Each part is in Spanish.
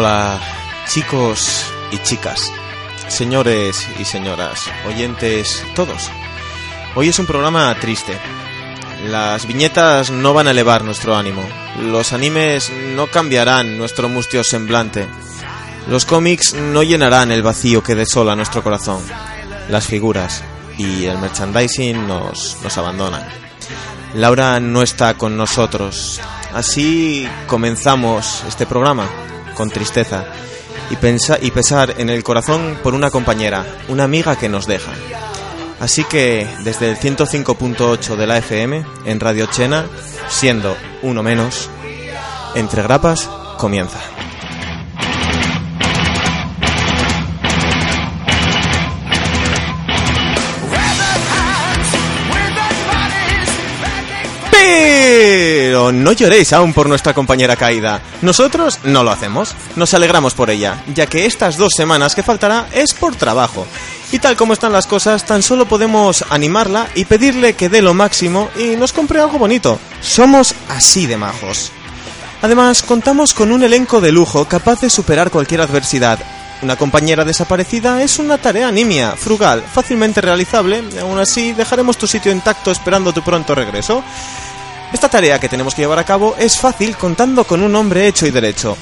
Hola, chicos y chicas, señores y señoras, oyentes, todos. Hoy es un programa triste. Las viñetas no van a elevar nuestro ánimo. Los animes no cambiarán nuestro mustio semblante. Los cómics no llenarán el vacío que desola nuestro corazón. Las figuras y el merchandising nos, nos abandonan. Laura no está con nosotros. Así comenzamos este programa, con tristeza y, pensa y pesar en el corazón por una compañera, una amiga que nos deja. Así que desde el 105.8 de la FM, en Radio Chena, siendo uno menos, Entre Grapas comienza. Pero no lloréis aún por nuestra compañera caída. Nosotros no lo hacemos. Nos alegramos por ella, ya que estas dos semanas que faltará es por trabajo. Y tal como están las cosas, tan solo podemos animarla y pedirle que dé lo máximo y nos compre algo bonito. Somos así de majos. Además, contamos con un elenco de lujo capaz de superar cualquier adversidad. Una compañera desaparecida es una tarea nimia, frugal, fácilmente realizable, aún así dejaremos tu sitio intacto esperando tu pronto regreso. Esta tarea que tenemos que llevar a cabo es fácil contando con un hombre hecho y derecho.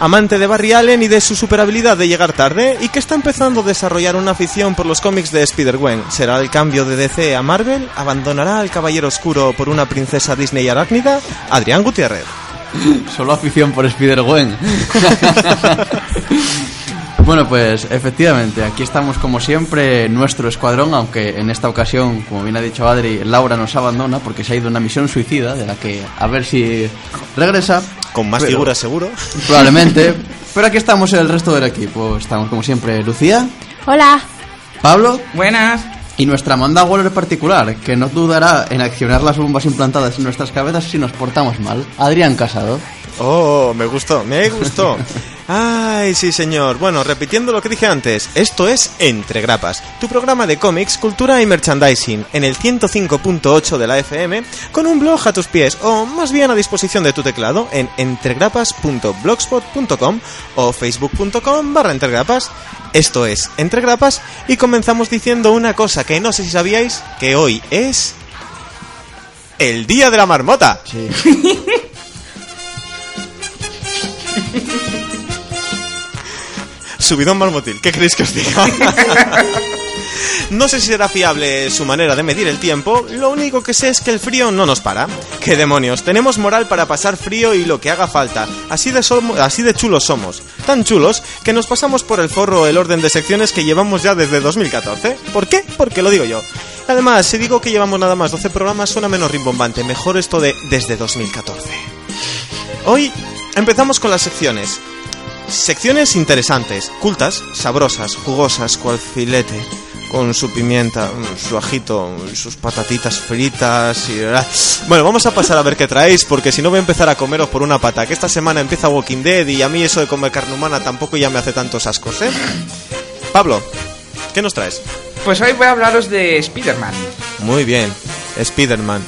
Amante de Barry Allen y de su superabilidad de llegar tarde, y que está empezando a desarrollar una afición por los cómics de Spider-Gwen. ¿Será el cambio de DC a Marvel? ¿Abandonará al Caballero Oscuro por una princesa Disney arácnida? Adrián Gutiérrez. Solo afición por Spider-Gwen. Bueno, pues efectivamente, aquí estamos como siempre, nuestro escuadrón, aunque en esta ocasión, como bien ha dicho Adri, Laura nos abandona porque se ha ido a una misión suicida, de la que a ver si regresa. Con más Pero- figuras seguro. Probablemente. Pero aquí estamos el resto del equipo. Estamos como siempre Lucía, Hola. Pablo Buenas. y nuestra Amanda Waller particular, que no dudará en accionar las bombas implantadas en nuestras cabezas si nos portamos mal. Adrián Casado. Oh, me gustó, me gustó. Ay, sí, señor. Bueno, repitiendo lo que dije antes, esto es Entre Grapas, tu programa de cómics, cultura y merchandising, en el 105.8 de la FM, con un blog a tus pies, o más bien a disposición de tu teclado, en entregrapas.blogspot.com o facebook.com barra entregrapas. Esto es Entre Grapas, y comenzamos diciendo una cosa que no sé si sabíais, que hoy es... El Día de la Marmota. Sí. Subidón marmotil, ¿qué queréis que os diga? No sé si será fiable su manera de medir el tiempo, lo único que sé es que el frío no nos para. ¡Qué demonios! Tenemos moral para pasar frío y lo que haga falta. Así de, somo- así de chulos somos. Tan chulos que nos pasamos por el forro el orden de secciones que llevamos ya desde 2014. ¿Por qué? Porque lo digo yo. Además, si digo que llevamos nada más 12 programas, suena menos rimbombante. Mejor esto de desde 2014. Hoy empezamos con las secciones. Secciones interesantes, cultas, sabrosas, jugosas, cual filete, con su pimienta, mm, su ajito, sus patatitas fritas y... ah. Bueno, vamos a pasar a ver qué traéis, porque si no voy a empezar a comeros por una pata, que esta semana empieza Walking Dead y a mí eso de comer carne humana tampoco ya me hace tantos ascos, ¿eh? Pablo, ¿qué nos traes? Pues hoy voy a hablaros de Spider-Man. Muy bien, Spider-Man.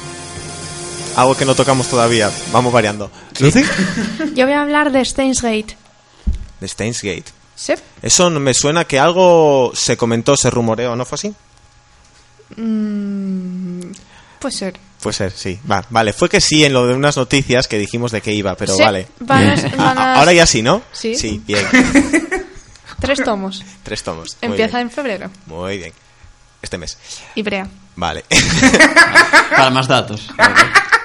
Algo que no tocamos todavía, vamos variando. ¿Lucy? Yo voy a hablar de Steins Gate. De Steins Gate. ¿Sí? Eso no me suena que algo se comentó, se rumoreó, ¿no fue así? Mm, puede ser. Puede ser, sí. Va, vale, fue que sí en lo de unas noticias que dijimos de qué iba, pero Sí, vale. van a- van a- Ahora ya sí, ¿no? Sí. Sí, bien. Tres tomos. Tres tomos. Muy Empieza bien. en febrero. Muy bien. Este mes. Y Brea. Vale. Para más datos.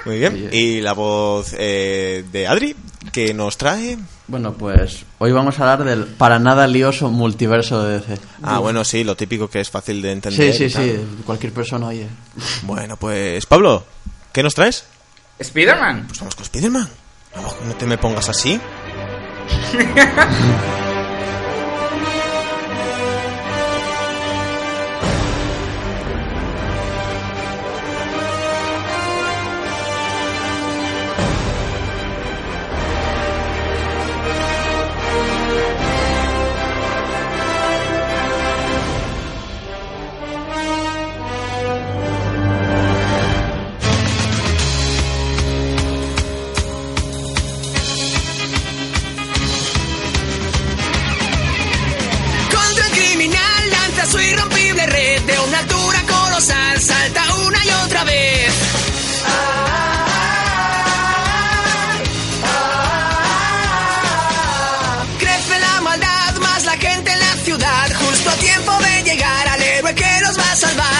Muy bien. Y la voz eh, de Adri, que nos trae... Bueno, pues hoy vamos a hablar del para nada lioso multiverso de DC. Ah, bueno, sí, lo típico que es fácil de entender. Sí, sí, sí. Cualquier persona, oye. Bueno, pues Pablo, ¿qué nos traes? Spider-Man. Pues vamos con Spiderman. No, no te me pongas así. salvar.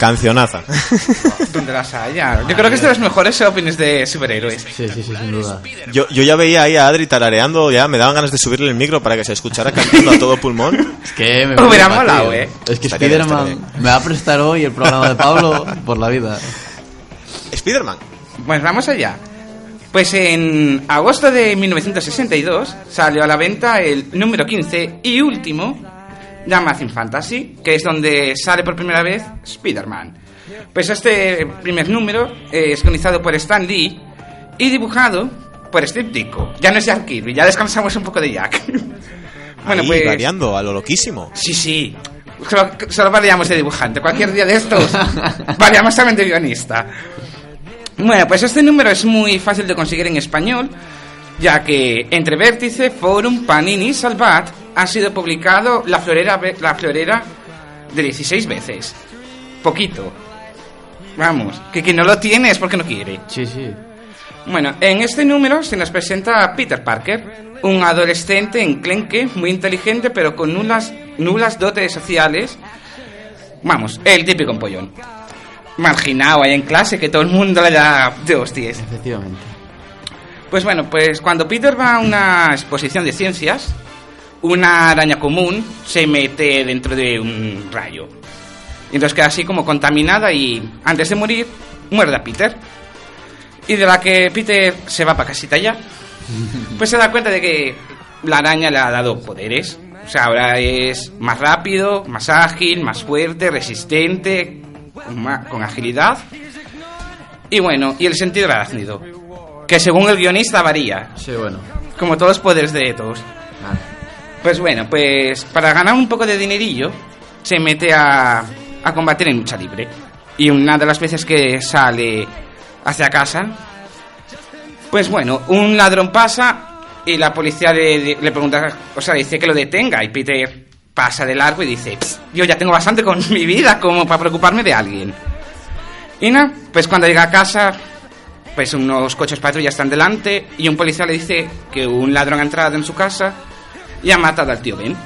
Cancionaza. ¿Dónde las haya? Yo creo que es de los mejores openings de superhéroes. Sí, sí, sí, sin duda. Yo, yo ya veía ahí a Adri tarareando, ya me daban ganas de subirle el micro para que se escuchara cantando a todo pulmón. Es que me Hubiera molado, eh. Es que Estaría bien, Spiderman me va a prestar hoy el programa de Pablo por la vida. Spiderman. Pues vamos allá. Pues en agosto de 1962 salió a la venta el número 15 y último Amazing Fantasy, que es donde sale por primera vez Spider-Man. Pues este primer número es guionizado por Stan Lee y dibujado por Steve Ditko. Ya no es Jack Kirby, ya descansamos un poco de Jack. bueno, ahí, pues... variando a lo loquísimo. Sí, sí. Solo, solo variamos de dibujante. Cualquier día de estos variamos también de guionista. Bueno, pues este número es muy fácil de conseguir en español, ya que entre Vértice, Forum, Panini y Salvat ha sido publicado la florera, la florera de 16 veces. Poquito. Vamos, que quien no lo tiene es porque no quiere. Sí, sí. Bueno, en este número se nos presenta a Peter Parker, un adolescente enclenque, muy inteligente, pero con nulas, nulas dotes sociales. Vamos, el típico empollón. Marginado ahí en clase, que todo el mundo le da de hostias. Efectivamente. Pues bueno, pues cuando Peter va a una exposición de ciencias, una araña común se mete dentro de un rayo. Y entonces queda así como contaminada y antes de morir, muerde a Peter. Y de la que Peter se va para casita ya, pues se da cuenta de que la araña le ha dado poderes. O sea, ahora es más rápido, más ágil, más fuerte, resistente, con, agilidad. Y bueno, y el sentido arácnido, que según el guionista varía, Sí, bueno. como todos los poderes de todos. Pues bueno, pues para ganar un poco de dinerillo, se mete a, a combatir en lucha libre. Y una de las veces que sale hacia casa, pues bueno, un ladrón pasa y la policía le, pregunta, o sea, dice que lo detenga. Y Peter pasa de largo y dice, "Pss, yo ya tengo bastante con mi vida como para preocuparme de alguien. Y nada, pues cuando llega a casa, pues unos coches patrulla están delante y un policía le dice que un ladrón ha entrado en su casa y ha matado al tío Ben.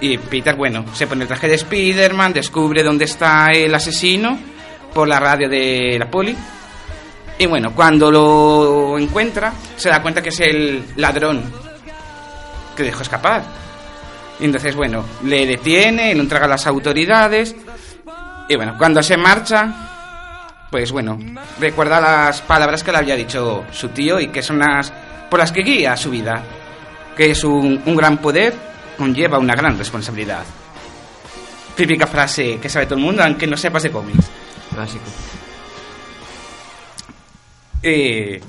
Y Peter, bueno, se pone el traje de Spider-Man, descubre dónde está el asesino por la radio de la poli. Y bueno, cuando lo encuentra, se da cuenta que es el ladrón que dejó escapar. Y entonces, bueno, le detiene, lo entrega a las autoridades. Y bueno, cuando se marcha, pues bueno, recuerda las palabras que le había dicho su tío y que son las por las que guía su vida. Que es un, un gran poder conlleva una gran responsabilidad. Típica frase que sabe todo el mundo, aunque no sepas de cómics. Clásico. Eh,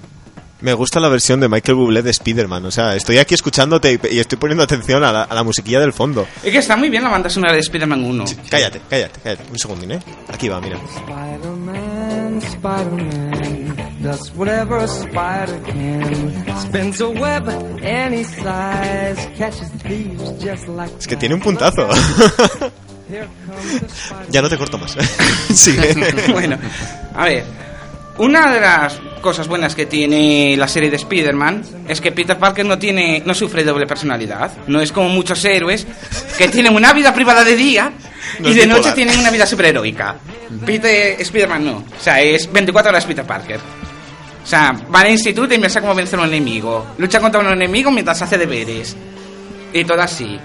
Me gusta la versión de Michael Bublé de Spider-Man. O sea, estoy aquí escuchándote y y estoy poniendo atención a la, a la musiquilla del fondo. es que está muy bien la banda sonora de Spider-Man 1. Cállate, cállate, cállate. Un segundín, ¿eh? Aquí va, mira. Spider-Man, Spider-Man does whatever a spider can. Spins a web any size, catches thieves just like Es que tiene un puntazo. Ya no te corto más. Sigue. bueno, a ver. Una de las cosas buenas que tiene la serie de Spider-Man es que Peter Parker no tiene no sufre doble personalidad. No es como muchos héroes que tienen una vida privada de día No y de noche tienen una vida superheroica. Peter Spider-Man no. O sea, es 24 horas Peter Parker. O sea, va al instituto y piensa cómo vencer a un enemigo. Lucha contra un enemigo mientras hace deberes. Y todo así.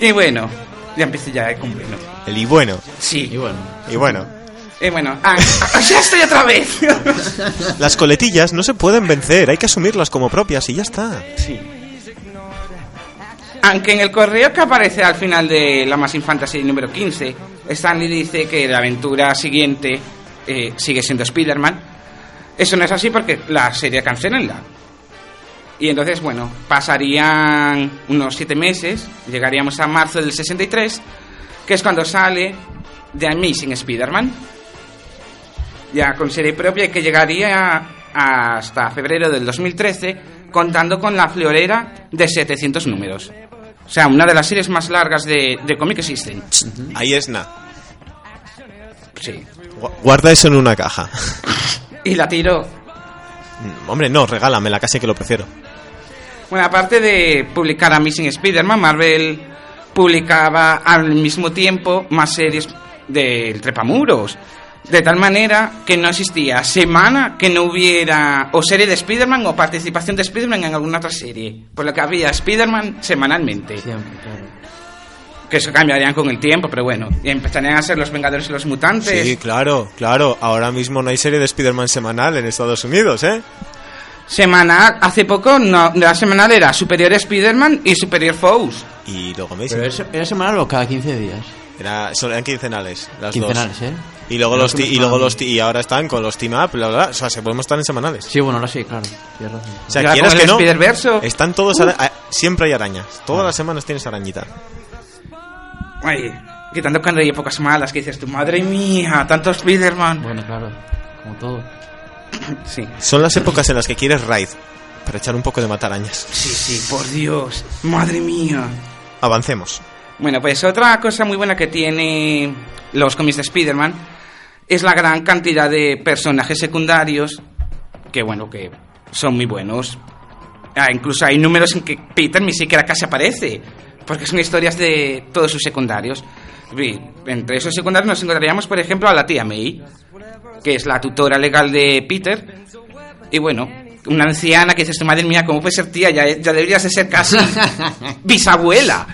Y bueno, ya empecé ya con bueno. El y bueno. Sí. Y bueno. Y bueno. Y bueno, ah, ya estoy otra vez. Las coletillas no se pueden vencer, hay que asumirlas como propias y ya está. sí. Aunque en el correo que aparece al final de la Amazing Fantasy número 15, Stanley dice que la aventura siguiente eh, sigue siendo Spider-Man. Eso no es así porque la serie cancelenla. Y entonces, bueno, pasarían unos siete meses, llegaríamos a marzo del 63, que es cuando sale The Amazing Spider-Man, ya con serie propia y que llegaría hasta febrero del 2013, contando con la florera de 700 números. O sea, una de las series más largas de, de cómic que existen. Ahí es na. Sí. Gu- Guarda eso en una caja. Y la tiro Mm, Hombre, no, regálamela, casi que lo prefiero. Bueno, aparte de publicar Amazing Spider-Man, Marvel publicaba al mismo tiempo más series del Trepamuros. De tal manera que no existía semana que no hubiera o serie de Spider-Man o participación de Spider-Man en alguna otra serie. Por lo que había Spider-Man semanalmente. Siempre, claro. Que eso cambiarían con el tiempo, pero bueno. Y empezarían a ser los Vengadores y los Mutantes. Sí, claro, claro. Ahora mismo no hay serie de Spider-Man semanal en Estados Unidos, ¿eh? Semanal, hace poco no, la semanal era Superior Spider-Man y Superior Foes. Y luego me Pero ¿era semanal o cada 15 días? Era, son- eran quincenales, las Quincenales, dos. ¿eh? Y luego los que y luego los y ahora están con los team up, bla, bla, bla. O sea, se podemos estar en semanales. Sí, bueno, ahora sí, claro. Razón. O sea, quieras que no, están todos a- siempre hay arañas. Todas las semanas tienes arañita. Ay, quitando cuando hay épocas malas que dices, tu madre mía, tanto Spider-Man. Bueno, claro, como todo. Sí, Son las épocas en las que quieres raid para echar un poco de matarañas. sí, sí, por Dios, madre mía. Avancemos. Bueno, pues otra cosa muy buena que tiene los cómics de Spider-Man es la gran cantidad de personajes secundarios que, bueno, que son muy buenos. Ah, incluso hay números en que Peter ni siquiera casi aparece, porque son historias de todos sus secundarios. Y entre esos secundarios nos encontraríamos, por ejemplo, a la tía May, que es la tutora legal de Peter. Y bueno, una anciana que dices, madre mía, ¿cómo puede ser tía? Ya, ya deberías de ser casi bisabuela.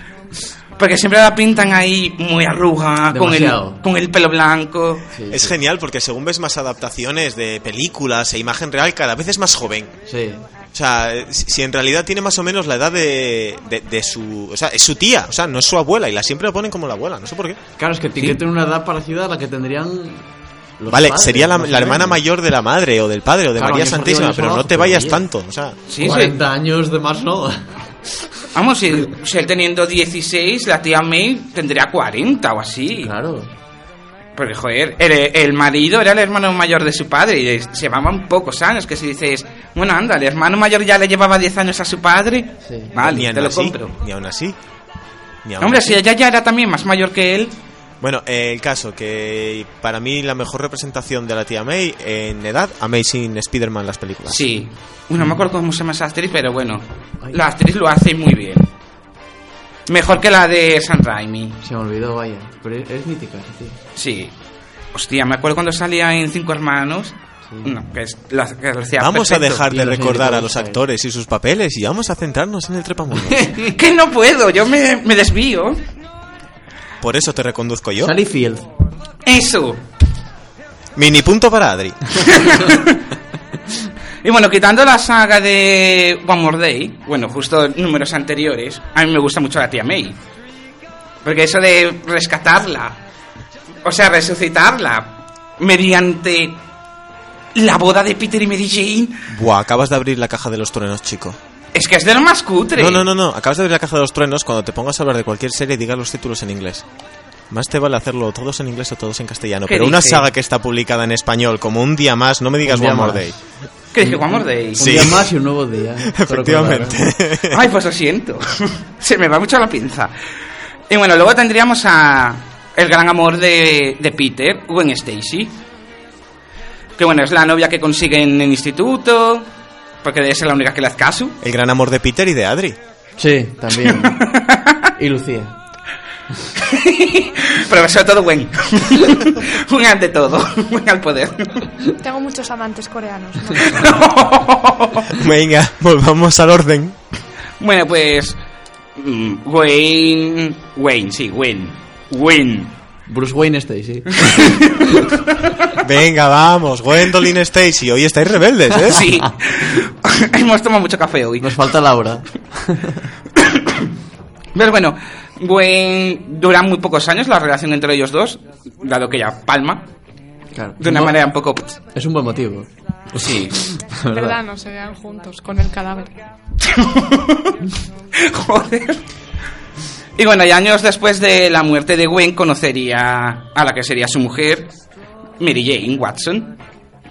Porque siempre la pintan ahí muy arruga, con el, con el pelo blanco. Sí, Es sí. genial porque según ves más adaptaciones de películas e imagen real, cada vez es más joven. Sí. O sea, si en realidad tiene más o menos la edad de, de, de su... O sea, es su tía, o sea, no es su abuela y la siempre la ponen como la abuela, no sé por qué. Claro, es que tiene que tener una edad parecida a la que tendrían. Los vale, padres, sería la, hermana mayor de la madre o del padre o de Claro, María Santísima, pero no te vayas tanto, o sea... Sí, sí. 40 años de más, ¿no? Vamos, si, si él teniendo 16, la tía May tendría 40 o así. Claro. Porque, joder, el, el marido era el hermano mayor de su padre y se llevaban pocos años. Que si dices, bueno, anda, el hermano mayor ya le llevaba 10 años a su padre, Sí. vale, ni te lo así, compro. Ni aún así. Ni aún Hombre, así. si ella ya era también más mayor que él, Bueno, eh, el caso que para mí la mejor representación de la tía May en edad, Amazing Spider-Man las películas. sí. Bueno, no me acuerdo cómo se llama esa actriz, pero bueno, la actriz lo hace muy bien. Mejor que la de San Raimi. Se me olvidó, vaya. Pero es, es mítica, esa tía. Sí. Hostia, me acuerdo cuando salía en Cinco Hermanos. Sí. No, que es la, que hacía Vamos a dejar de recordar a los actores y sus papeles y vamos a centrarnos en el trepamuros. que no puedo, yo me, me desvío. Por eso te reconduzco yo. Sally Field. Eso. Mini punto para Adri. Y bueno, quitando la saga de One More Day, bueno, justo números anteriores, a mí me gusta mucho la tía May. Porque eso de rescatarla, o sea, resucitarla, mediante la boda de Peter y Mary Jane, Buah, acabas de abrir la caja de los truenos, chico. Es que es de lo más cutre. No, no, no, no. Acabas de abrir la caja de los truenos cuando te pongas a hablar de cualquier serie digas los títulos en inglés. Más te vale hacerlo todos en inglés o todos en castellano. ¿Qué Pero una dice? saga que está publicada en español, como un día más, no me digas One More más. Day. ¿Qué dije One More Day? Sí. Un día más y un nuevo día. Efectivamente. Ay, pues lo siento. Se me va mucho la pinza. Y bueno, luego tendríamos a el gran amor de, de Peter, Gwen Stacy. Que bueno, es la novia que consigue en el instituto, porque debe ser la única que le hace caso. El gran amor de Peter y de Adri. Sí, también. y Lucía. Pero sobre todo Gwen. Gwen ante todo. Gwen al poder. Tengo muchos amantes coreanos. ¿no? Venga, volvamos al orden. bueno, pues... mm, Gwen... Gwen, sí, Gwen. Gwen. Bruce Wayne Stacy. Venga, vamos. Gwendolyn Stacy. Hoy estáis rebeldes, ¿eh? Sí. Hemos tomado mucho café hoy. Nos falta Laura. Pero bueno, Gwen dura muy pocos años la relación entre ellos dos, dado que ella palma, Claro. de una No, manera un poco... Es un buen motivo. Sí. ¿Verdad? No se vean juntos con el cadáver. Joder. Y bueno, y años después de la muerte de Gwen, conocería a la que sería su mujer, Mary Jane Watson,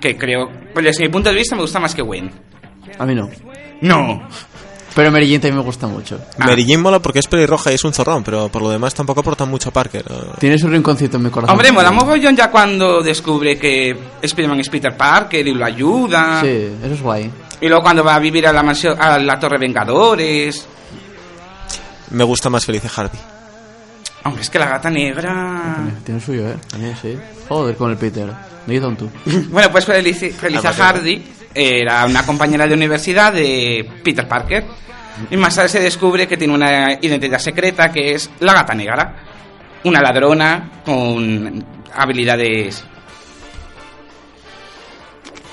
que creo, pues desde mi punto de vista me gusta más que Gwen. A mí no. No. Pero Mary Jane también me gusta mucho. Ah. Mary Jane mola porque es pelirroja y es un zorrón, pero por lo demás tampoco aporta mucho a Parker. Tiene su rinconcito en mi corazón. Hombre, mola mogollón ya cuando descubre que Spider-Man es Peter Parker y lo ayuda. Sí, eso es guay. Y luego cuando va a vivir a la mansión, a la Torre Vengadores. Me gusta más Felice Harvey. Hombre, es que la gata negra. Tiene el suyo, ¿eh? También, sí. Joder, con el Peter. No hizo tú. Bueno, pues Felici- Felisa Ah, vale. Hardy era una compañera de universidad de Peter Parker. Y más tarde se descubre que tiene una identidad secreta que es la gata negra. Una ladrona con habilidades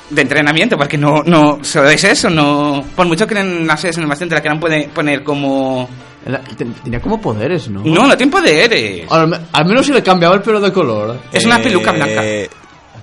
de entrenamiento, porque no, no solo es eso, no. Por mucho que en la serie de animación te la quieran pone- poner como. Era- ten- Tenía como poderes, ¿no? No, no tiene poderes. Al, al menos si le cambiaba el pelo de color. Es una Eh, peluca blanca.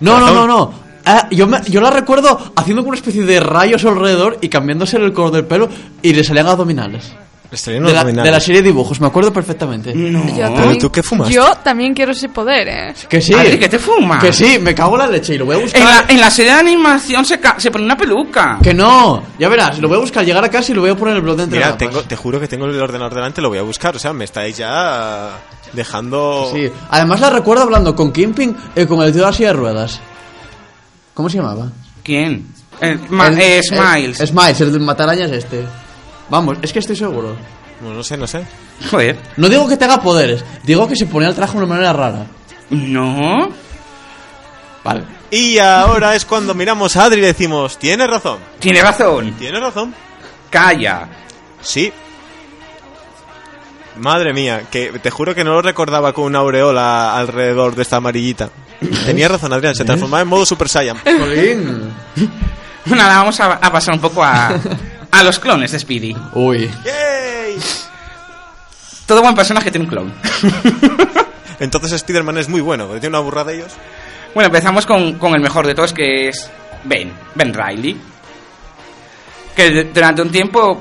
No, no, no, no. Ah, yo, me- yo la recuerdo haciendo como una especie de rayos alrededor y cambiándose el color del pelo y le salían abdominales. De la, de la serie de dibujos, me acuerdo perfectamente. No. Yo Pero también- ¿tú qué fumaste? Yo también quiero ese poder, ¿eh? Que sí. Adri, ¿qué te fumas? Que sí, me cago en la leche y lo voy a buscar. En la, en la serie de animación se, ca- se pone una peluca. Que no, ya verás, lo voy a buscar, llegar a casa y lo voy a poner en el blog de entre Mira, tengo, te juro que tengo el ordenador delante, lo voy a buscar. O sea, me estáis ya dejando... Sí, además la recuerdo hablando con Kimping y con el tío de la silla de ruedas. ¿Cómo se llamaba? ¿Quién? El, ma- El- eh, el- Smiles. Smiles, el de matarañas este. Vamos, es que estoy seguro. No, no sé, no sé. Joder. No digo que tenga poderes, digo que se ponía el traje de una manera rara. No. Vale. Y ahora es cuando miramos a Adri y decimos, tienes razón, Tiene razón. tienes razón. Calla. Sí. Madre mía, que te juro que no lo recordaba con una aureola alrededor de esta amarillita. Tenías razón, Adrián, se transformaba en modo Super Saiyan. Nada, vamos a, a pasar un poco a, a los clones de Speedy. Uy. ¡Yay! Todo buen personaje tiene un clon. Entonces Spider-Man es muy bueno, porque tiene una burrada de ellos. bueno, empezamos con, con el mejor de todos, que es Ben. Ben Riley. Que durante un tiempo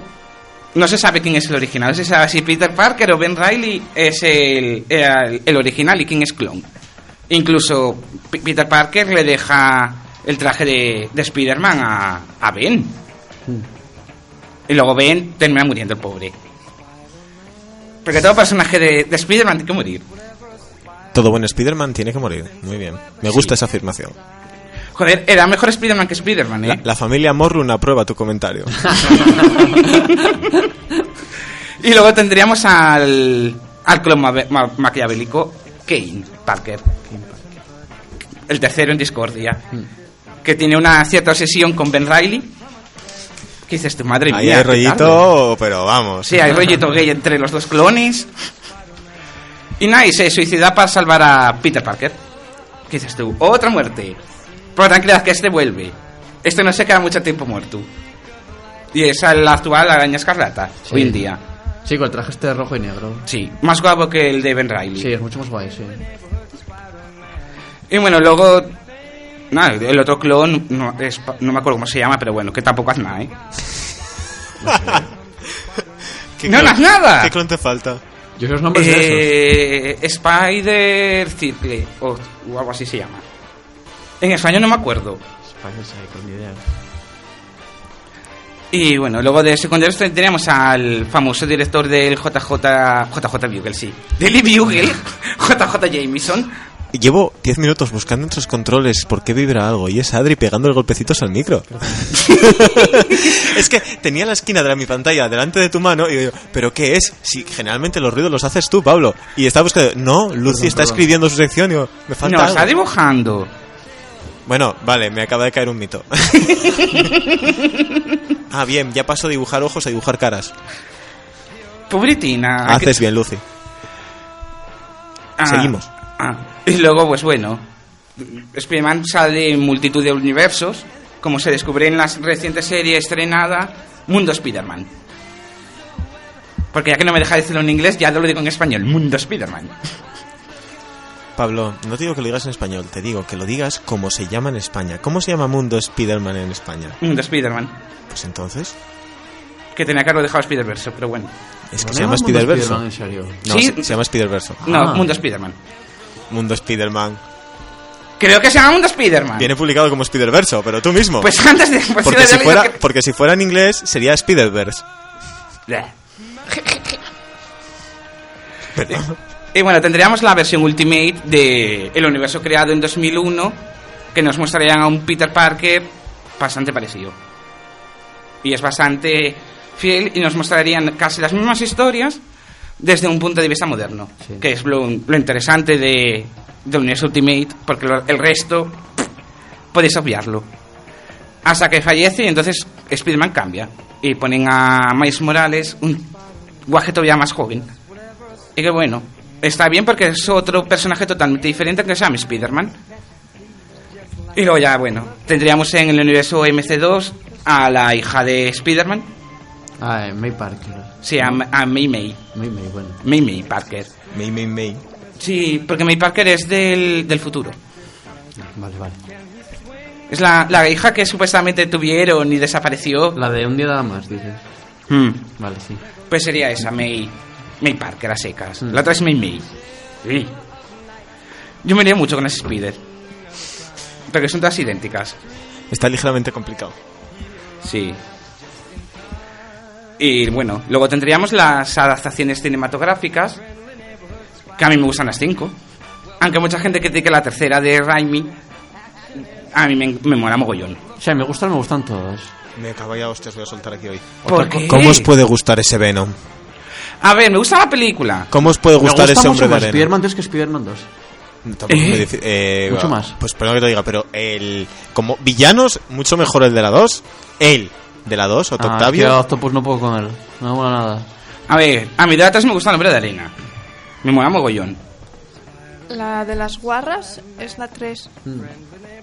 no se sabe quién es el original. No se sabe si Peter Parker o Ben Riley es el, el, el original y quién es clon. Incluso P- Peter Parker le deja el traje de, de Spider-Man a, a Ben. Y luego Ben termina muriendo el pobre. Porque todo personaje de, de Spider-Man tiene que morir. Todo buen Spider-Man tiene que morir. Muy bien. Me gusta esa afirmación. Joder, era mejor Spider-Man que Spider-Man, ¿eh? La, la familia Morrun aprueba tu comentario. Y luego tendríamos al, al clon ma- ma- maquiavélico Kane Parker. El tercero en discordia. Que tiene una cierta obsesión con Ben Riley. ¿Qué dices tu madre Ahí mía? hay rollito, pero vamos. Sí, hay rollito gay entre los dos clones. Y nada, y se suicida para salvar a Peter Parker. ¿Qué dices tú? Otra muerte. Pero tranquilidad, que este vuelve. Este no se queda mucho tiempo muerto. Y es el actual araña escarlata, Sí. hoy en día. Sí, con el traje este de rojo y negro. Sí, más guapo que el de Ben Riley. Sí, es mucho más guay, sí. Y bueno, luego. Nada, el otro clon, no, es- no me acuerdo cómo se llama, pero bueno, que tampoco hace nada, ¿eh? ¿Qué ¡No, has nada! ¿Qué clon te falta? Yo sé los nombres de esos. Eh, Spider Circle, o, o algo así se llama. En español no me acuerdo. Spider ni idea. Y bueno, luego de secundarios tendríamos al famoso director del JJ. JJ Bugle, sí. Daily Bugle, JJ Jameson. Llevo 10 minutos buscando entre los controles por qué vibra algo y es Adri pegando golpecitos al micro. es que tenía la esquina de la, mi pantalla delante de tu mano y digo, ¿pero qué es? Si generalmente los ruidos los haces tú, Pablo. Y estaba buscando, no, Lucy está perdón. escribiendo su sección y digo, me falta No, algo". está dibujando. Bueno, vale, me acaba de caer un mito. ah, bien, ya paso de dibujar ojos a dibujar caras. Pobritina. Haces bien, Lucy. Ah, Seguimos. ah. Y luego, pues bueno, Spider-Man sale en multitud de universos, como se descubre en la reciente serie estrenada Mundo Spider-Man. Porque ya que no me deja decirlo en inglés, ya lo digo en español, Mundo Spider-Man. Pablo, no te digo que lo digas en español, te digo que lo digas como se llama en España. ¿Cómo se llama Mundo Spider-Man en España? Mundo Spider-Man. Pues entonces, Que tenía que haberlo dejado Spider-Verse, pero bueno. es que ¿No se llama Spider-Verse. No, Sí. se, se llama Spider-Verse. No, Ah. Mundo Spider-Man. Mundo Spider-Man. Creo que se llama Mundo Spider-Man. Viene publicado como Spider-Verse, pero tú mismo. Pues antes de... pues porque, si fuera, que- porque si fuera en inglés sería Spider-Verse. Y bueno, tendríamos la versión Ultimate de el universo creado en 2001 que nos mostrarían a un Peter Parker bastante parecido. Y es bastante fiel y nos mostrarían casi las mismas historias desde un punto de vista moderno, Sí. que es lo, lo interesante de, del universo Ultimate, porque lo- el resto pff, podéis obviarlo. Hasta que fallece y entonces Spider-Man cambia. Y ponen a Miles Morales, un guaje todavía más joven. Y que bueno, está bien porque es otro personaje totalmente diferente que se llama Spider-Man. Y luego ya, bueno, tendríamos en el universo MC2 a la hija de Spider-Man, Ah, eh, May Parker. sí, a, a May May. May May, bueno. May May Parker. May, may, may. Sí, porque May Parker es del, del futuro. Vale, vale. Es la, la hija que supuestamente tuvieron y desapareció. La de un día nada más, dices. Hmm. Vale, sí. Pues sería esa, May, May Parker a secas. Mm. La otra es May May. Sí. Yo me iría mucho con ese Spider. Porque son todas idénticas. Está ligeramente complicado. Sí. Y bueno, luego tendríamos las adaptaciones cinematográficas. Que a mí me gustan las cinco. Aunque mucha gente critique la tercera de Raimi. A mí me, me mola mogollón. O sea, me gustan, me gustan todas. Me ya, hostias, voy a soltar aquí hoy. ¿Por qué? ¿Cómo os puede gustar ese Venom? A ver, me gusta la película. ¿Cómo os puede Me gustar gusta ese mucho hombre de más arena? Spider-Man 3 que Spider-Man 2. Tampoco es muy ¿Eh? eh, Mucho más. Pues perdón que te diga, pero el como villanos, mucho mejor el de la 2. Él, de la 2, Otto Ah, Octavio. que Octopus no puedo él. No me mola nada. A ver, a mí de atrás me gusta el hombre de arena. Me mola mogollón. La de las guarras es la 3.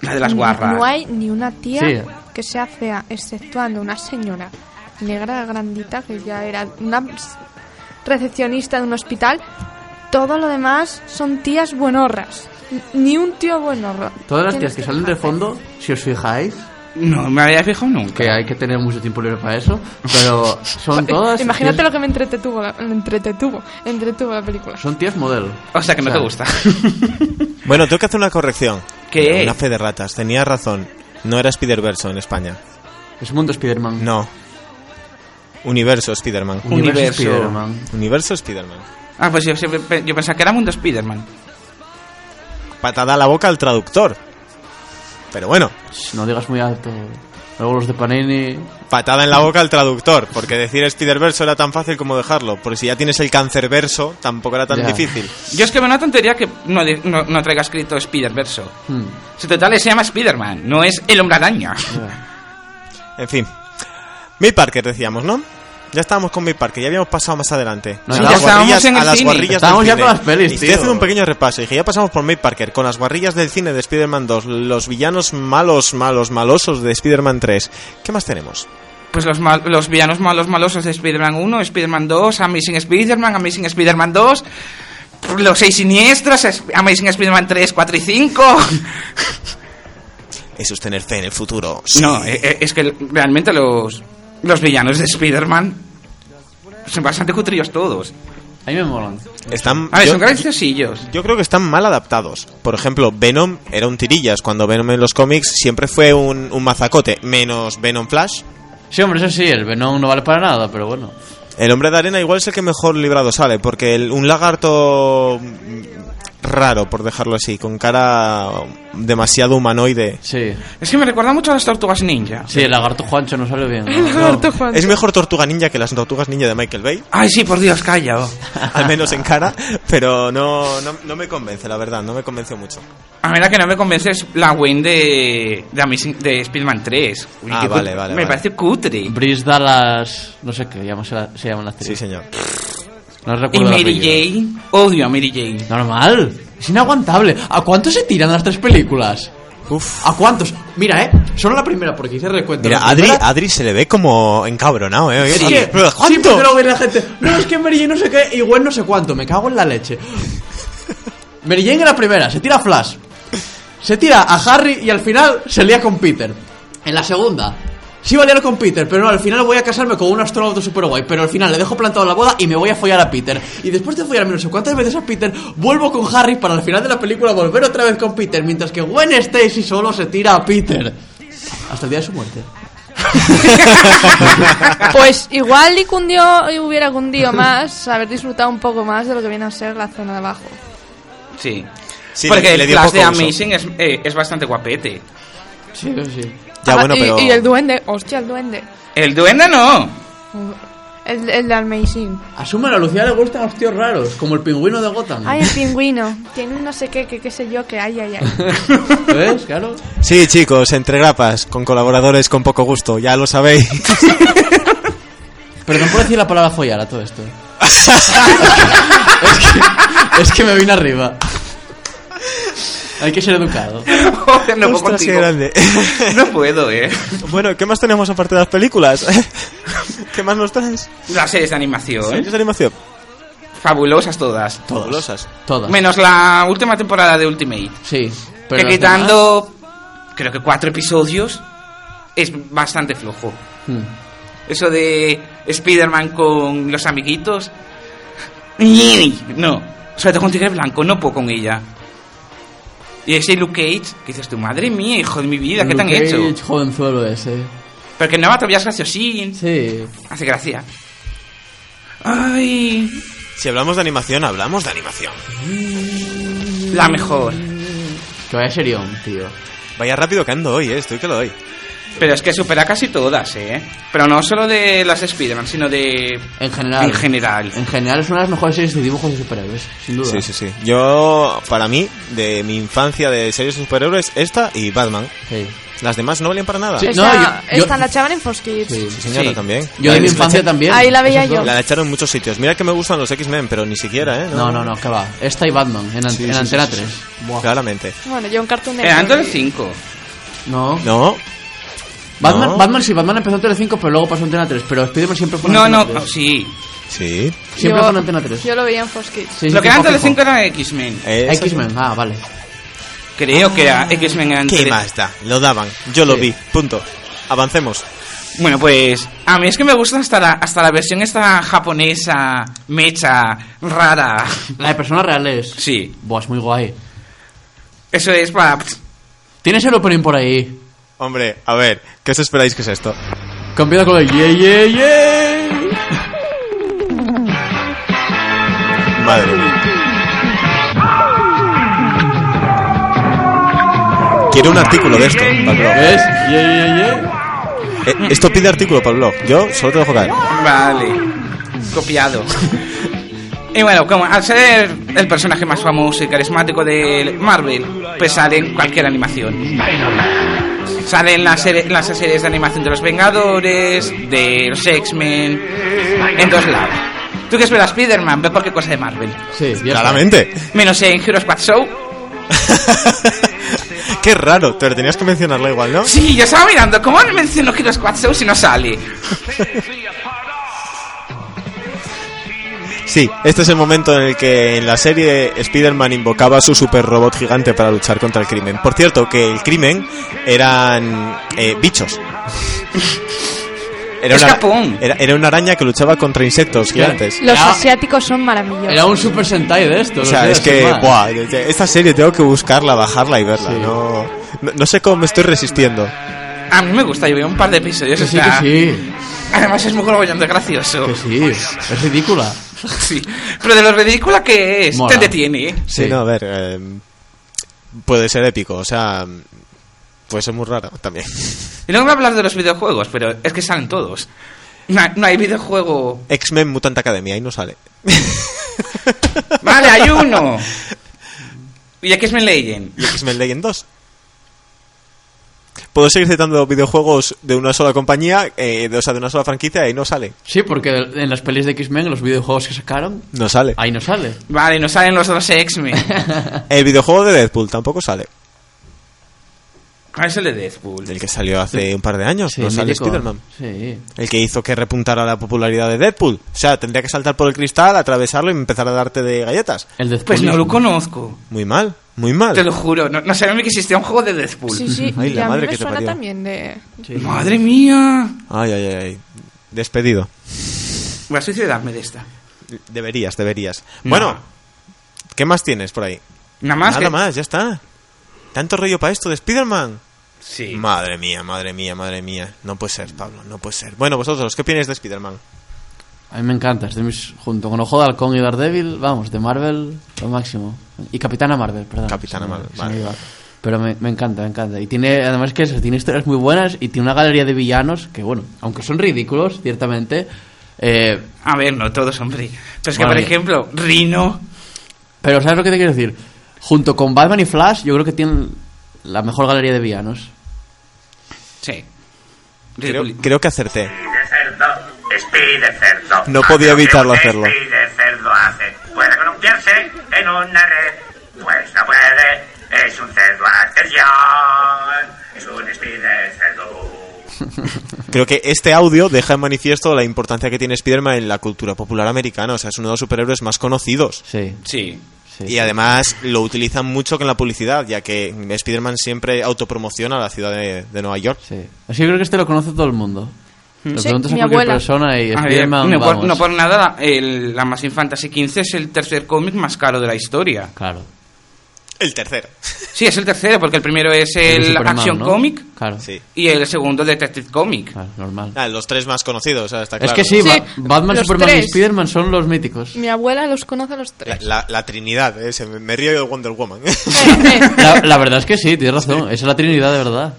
La de las guarras. No hay ni una tía Sí. que sea fea, exceptuando una señora negra grandita que ya era una recepcionista de un hospital. Todo lo demás son tías buenorras. Ni un tío buenorro. Todas las tías que salen de fondo, si os fijáis, No me había fijado nunca. que hay que tener mucho tiempo libre para eso, pero son todas. Imagínate tías- lo que me entretuvo, la, entretuvo, entretuvo la película. Son tías modelo. O sea que no O sea, te gusta. Bueno, tengo que hacer una corrección. ¿Qué? Una fe de ratas. Tenía razón. No era Spider-Verse en España. Es mundo Spider-Man. No. Universo Spider-Man. Universo. Spider-Man. Universo Spider-Man. Ah, pues yo, yo pensaba que era Mundo Spider-Man. Patada a la boca al traductor. Pero bueno, No digas muy alto. Luego los de Panini. patada en la boca al traductor. Porque decir Spider-Verse era tan fácil como dejarlo. Porque si ya tienes el cancerverso, tampoco era tan Ya. difícil. Yo es que veo una tontería que no, no, no traiga escrito Spider-Verso. Hmm, Si total se llama Spider-Man, no es el hombre araña. En fin. May Parker decíamos, ¿no? Ya estábamos con May Parker, ya habíamos pasado más adelante. No, a ya las estábamos guarrillas, en el a las cine. guarrillas Estábamos del ya cine. con las pelis, Y Estoy tío. haciendo un pequeño repaso. Dije, ya pasamos por May Parker, con las guarrillas del cine de Spider-Man 2, los villanos malos, malos, malosos de Spider-Man 3. ¿Qué más tenemos? Pues los, mal- los villanos malos malosos de Spider-Man 1, Spider-Man 2, Amazing Spider-Man, Amazing Spider-Man 2, los seis siniestros, es- Amazing Spider-Man 3, 4 y 5. Eso es tener fe en el futuro. Sí. No, eh, eh, es que realmente los, los villanos de Spider-Man son bastante cutrillos todos. A mí me molan. Están, A ver, yo, son graciosillos. yo creo que están mal adaptados. Por ejemplo, Venom era un tirillas. Cuando Venom en los cómics siempre fue un, un mazacote, menos Venom Flash. Sí, hombre, eso sí, el Venom no vale para nada, pero bueno. El hombre de arena igual es el que mejor librado sale, porque el- un lagarto raro, por dejarlo así, con cara demasiado humanoide. Sí. Es que me recuerda mucho a las tortugas ninja. Sí, el lagarto Juancho no sale bien. ¿no? El lagarto Juan. Es mejor Tortuga Ninja que las Tortugas Ninja de Michael Bay, Ay, sí, por Dios, calla. al menos en cara, pero no, no, no me convence, la verdad, no me convence mucho. A mí la que no me convence es la Wayne de, de, de Spider-Man 3. Uy, Ah, vale, vale, Me vale. parece cutre. Brice Dallas. No sé qué llama- se, la- se llaman las Sí, tres. señor. No Y recuerdo. Mary. Jane. Odio a Mary Jane. Normal. Es inaguantable. ¿A cuánto se tiran las tres películas? Uf. ¿A cuántos? Mira, eh. Solo la primera, porque hice recuento. Mira, La Adri, primera- Adri se le ve como encabronado, ¿eh? Es Oye, que ¿pero sí, ¿cuánto? porque luego viene la gente. No, es que Mary Jane no sé qué, Gwen no sé cuánto. Me cago en la leche. Mary Jane en la primera, se tira a Flash. Se tira a Harry y al final se lía con Peter. En la segunda, sí a liar con Peter, pero no, al final voy a casarme con un astronauta super guay. Pero al final le dejo plantado la boda y me voy a follar a Peter. Y después de follarme no sé cuántas veces a Peter, vuelvo con Harry para al final de la película volver otra vez con Peter. Mientras que Gwen Stacy solo se tira a Peter. Hasta el día de su muerte. Pues igual y cundió, y hubiera cundido más, haber disfrutado un poco más de lo que viene a ser la zona de abajo. Sí. Sí, Porque le- le el dio Flash de. Amazing es, eh, es bastante guapete. Sí, sí. Ya, Ah, bueno, y, pero... y el duende, hostia, el duende. El duende no. El, el de Amazing. Asumen a Lucía le gustan los tíos raros, como el pingüino de Gotham. Ay, el pingüino. Tiene un no sé qué, que qué sé yo, que ay, ay, ay. ¿Ves? Claro. Sí, chicos, entre grapas, con colaboradores con poco gusto, ya lo sabéis. Pero no puedo decir la palabra follar a todo esto. es, que, es que me vine arriba. Hay que ser educado. Joder, no puedo Ostras, qué contigo. grande. No puedo, eh. bueno, ¿qué más tenemos aparte de las películas? ¿Qué más nos traes? Las series de animación. ¿Series de animación? Fabulosas todas. Fabulosas. Todas. Menos la última temporada de Ultimate. Sí. Pero que las quitando, creo que cuatro episodios, es bastante flojo. hmm. Eso de Spider-Man con los amiguitos. No. Sobre todo con Tigre Blanco, no puedo con ella. Y ese Luke Cage, que dices tu madre mía, hijo de mi vida, ¿qué te han Luke hecho? Cage, jovenzuelo ese. Pero que no todavía es graciosín. Sí. Hace gracia. Ay, Si hablamos de animación, hablamos de animación. la mejor. Que vaya serión, tío. Vaya rápido que ando hoy, eh, estoy que lo doy. Pero es que supera casi todas, ¿eh? Pero no solo de las Spider-Man, sino de... En general. En general. En general es una de las mejores series de dibujos de superhéroes, sin duda. Sí, sí, sí. Yo, para mí, de mi infancia de series de superhéroes, esta y Batman. Sí. Las demás no valían para nada. Sí. Esta, No, yo- la echaban en Fox Kids. Sí. Sí, señora, Sí. también. Yo de mi infancia también. Ahí la veía yo. La echaron en muchos sitios. Mira que me gustan los X-Men, pero ni siquiera, ¿eh? No, no, no, que va. Esta y Batman, en, an- Sí, en sí, Antena sí, 3. Claramente. Bueno, yo un cartoon Network. del 5. No. No. Batman, No. Batman sí, Batman empezó en Tele 5, pero luego pasó en Antena 3. Pero Spider-Man siempre fue en No, Antena no, 3. no, sí. Sí. Siempre Yo- fue en Antena 3. Yo lo veía en Fox Kids. Sí, sí, Lo que era fijo. 5 era X-Men. Esa- X-Men, ah, vale. Creo que era X-Men era en ¿Qué más da? Lo daban. Yo lo vi. Punto. Avancemos. Bueno, pues a mí es que me gusta hasta la, hasta la versión esta japonesa, mecha, rara. La de personas reales. Sí, Buah, es muy guay. eso es para... ¿Tienes el opening por ahí? Hombre, a ver, ¿qué os esperáis que es esto? Cambiado con el yeah, yeah, yeah. Madre mía. Quiero un artículo de esto para el blog. ¿Ves? Yeah, yeah, yeah. Eh, esto pide artículo para el blog. Yo solo te dejo caer. Vale, copiado. Y bueno, como al ser el personaje más famoso y carismático de Marvel, pues sale en cualquier animación. Sale en, la serie- en las series de animación de los Vengadores, de los X-Men, en todos lados. ¿Tú que esperas Spider-Man? Ve cualquier cosa de Marvel. Sí. Claramente. Menos en Heroes Squad Show. Qué raro, pero tenías que mencionarlo igual, ¿no? Sí, yo estaba mirando, ¿cómo menciono Heroes Squad Show si no sale? Sí, este es el momento en el que en la serie Spider-Man invocaba a su super robot gigante para luchar contra el crimen. Por cierto, que el crimen eran eh, bichos. Era una, Japón. era, era una araña que luchaba contra insectos gigantes. Los asiáticos son maravillosos. Era un Super Sentai de esto. O sea, es que, buah, esta serie tengo que buscarla, bajarla y verla. Sí. No, no, no sé cómo me estoy resistiendo. A mí me gusta, yo veo un par de episodios. Que sí, que sí. Además es muy de gracioso. Que sí. Es ridícula. Sí. Pero de lo ridícula que es, Mola. te detiene. Sí, Sí. no, a ver, eh, puede ser épico, o sea, puede ser muy raro también. Y luego voy a hablar de los videojuegos, pero es que salen todos. No, hay- no hay videojuego. X-Men Mutant Academy, ahí no sale. Vale, hay uno. Y X-Men Legend. y X-Men Legend 2. Puedo seguir citando videojuegos de una sola compañía, eh, de, o sea, de una sola franquicia, y no sale. Sí, porque en las pelis de X-Men, en los videojuegos que sacaron, No sale. ahí no sale. Vale, no salen los dos X-Men. El videojuego de Deadpool tampoco sale. Pues Ah, es el de Deadpool. El que salió hace un par de años, Sí, no sale. Spider-Man. Sí. El que hizo que repuntara la popularidad de Deadpool. O sea, tendría que saltar por el cristal, atravesarlo y empezar a darte de galletas. El de Pues no lo conozco. Muy mal, muy mal. Te lo juro. No, no sabía que existía un juego de Deadpool. Sí, sí, Ay, y la a madre mí que me te suena parió. también de... Madre mía. Ay, ay, ay, ay. Despedido. Voy a suicidarme de esta. Deberías, deberías. No. Bueno, ¿qué más tienes por ahí? Nada más Nada que... más, ya está. Tanto rollo para esto de Spider-Man. Sí. Madre mía, madre mía, madre mía. No puede ser, Pablo, no puede ser. Bueno, vosotros, ¿qué opináis de Spider-Man? A mí me encanta. Es de mis, junto con Ojo de Halcón y Daredevil, vamos, de Marvel, lo máximo. Y Capitana Marvel, perdón. Capitana Marvel, me vale. Pero me, me encanta, me encanta. Y tiene, además que eso, tiene historias muy buenas y tiene una galería de villanos que, bueno, aunque son ridículos, ciertamente, eh, A ver, no todos, hombre. Pero es que, Vale. por ejemplo, Rino... Pero ¿sabes lo que te quiero decir? Junto con Batman y Flash, yo creo que tienen la mejor galería de villanos. Sí. Creo, creo que acerté. de cerdo, espí de cerdo. No podía evitarlo hacerlo. espí de cerdo hace. Puede columpiarse en una red, pues no puede. Es un cerdo artesión. Es un espí de cerdo. Creo que este audio deja en manifiesto la importancia que tiene Spider-Man en la cultura popular americana. O sea, es uno de los superhéroes más conocidos. Sí, Sí. Sí. Y además lo utilizan mucho con la publicidad, ya que Spider-Man siempre autopromociona la ciudad de, de Nueva York. Sí. Así que creo que este lo conoce todo el mundo. Le Sí, preguntas a cualquier abuela. persona y Spider-Man, no, por, no por nada, el, la Machine Fantasy XV es el tercer cómic más caro de la historia. Claro. El tercero. Sí, es el tercero, porque el primero es El el Superman, Action ¿no? Comic Claro. Sí. y el segundo Detective Comic. Claro, normal. Ah, los tres más conocidos, está Es claro. que sí, Sí, Ba- Batman, los Superman y. Spider-Man son los míticos. Mi abuela los conoce a los tres. la- la Trinidad, eh, se me, río de Wonder Woman. La, la verdad es que sí, tienes razón. Esa es la Trinidad de verdad.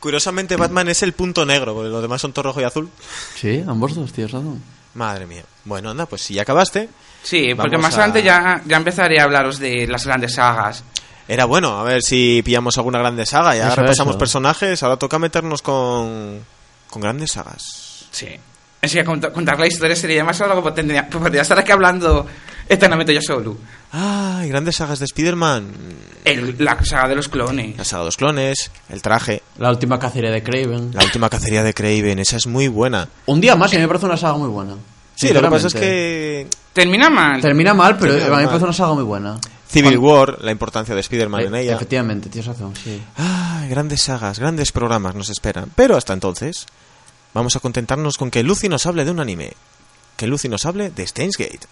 Curiosamente, Batman es el punto negro, porque los demás son todo rojo y azul. Sí, ambos dos, tienes razón. Madre mía. Bueno, anda, pues si ya acabaste, Sí, porque más a- adelante ya, ya empezaré a hablaros de las grandes sagas. era bueno. A ver si pillamos alguna grande saga. Ya Eso, repasamos eso. personajes, ahora toca meternos con, con grandes sagas. Sí. Es que cont- contar la historia sería más largo, porque tendría, podría estar aquí hablando eternamente yo solo. Ay, grandes sagas de Spider-Man. El- la saga de los clones. La saga de los clones, el traje, La última cacería de Craven. la última cacería de Craven, esa es muy buena. Un día más y a mí me parece una saga muy buena. Sí, lo que pasa es que Termina mal. Termina mal, pero Termina a mí me parece una saga muy buena. Civil War, la importancia de Spider-Man en Eh, ella. Efectivamente, tienes razón, sí. Ay, grandes sagas, grandes programas nos esperan. Pero hasta entonces, vamos a contentarnos con que Lucy nos hable de un anime. Que Lucy nos hable de Steins Gate.「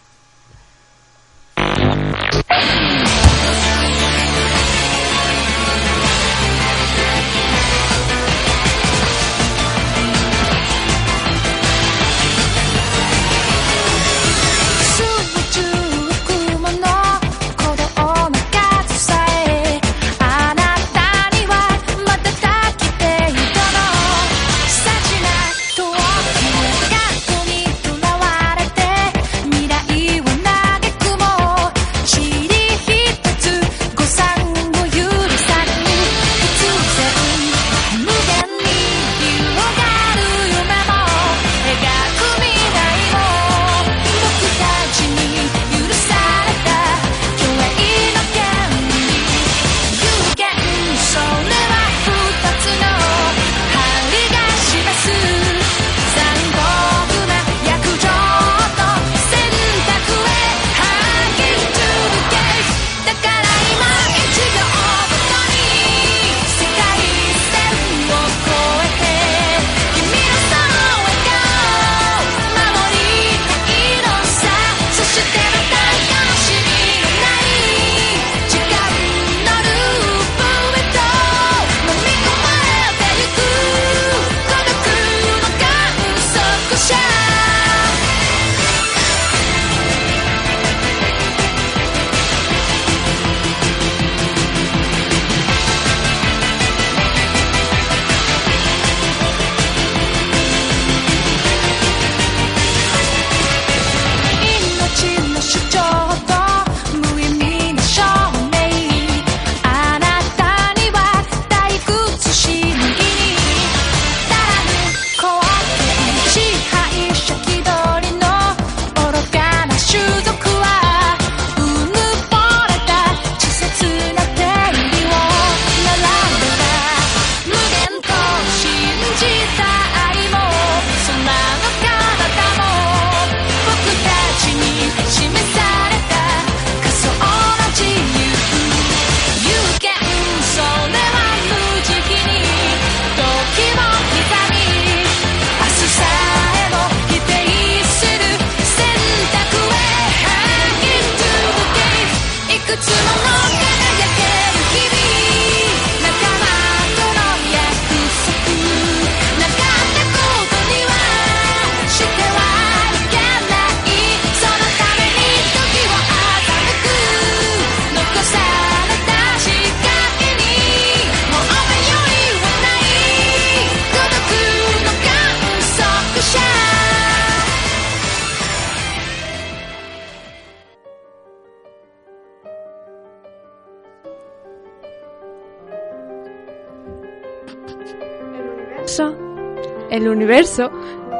universo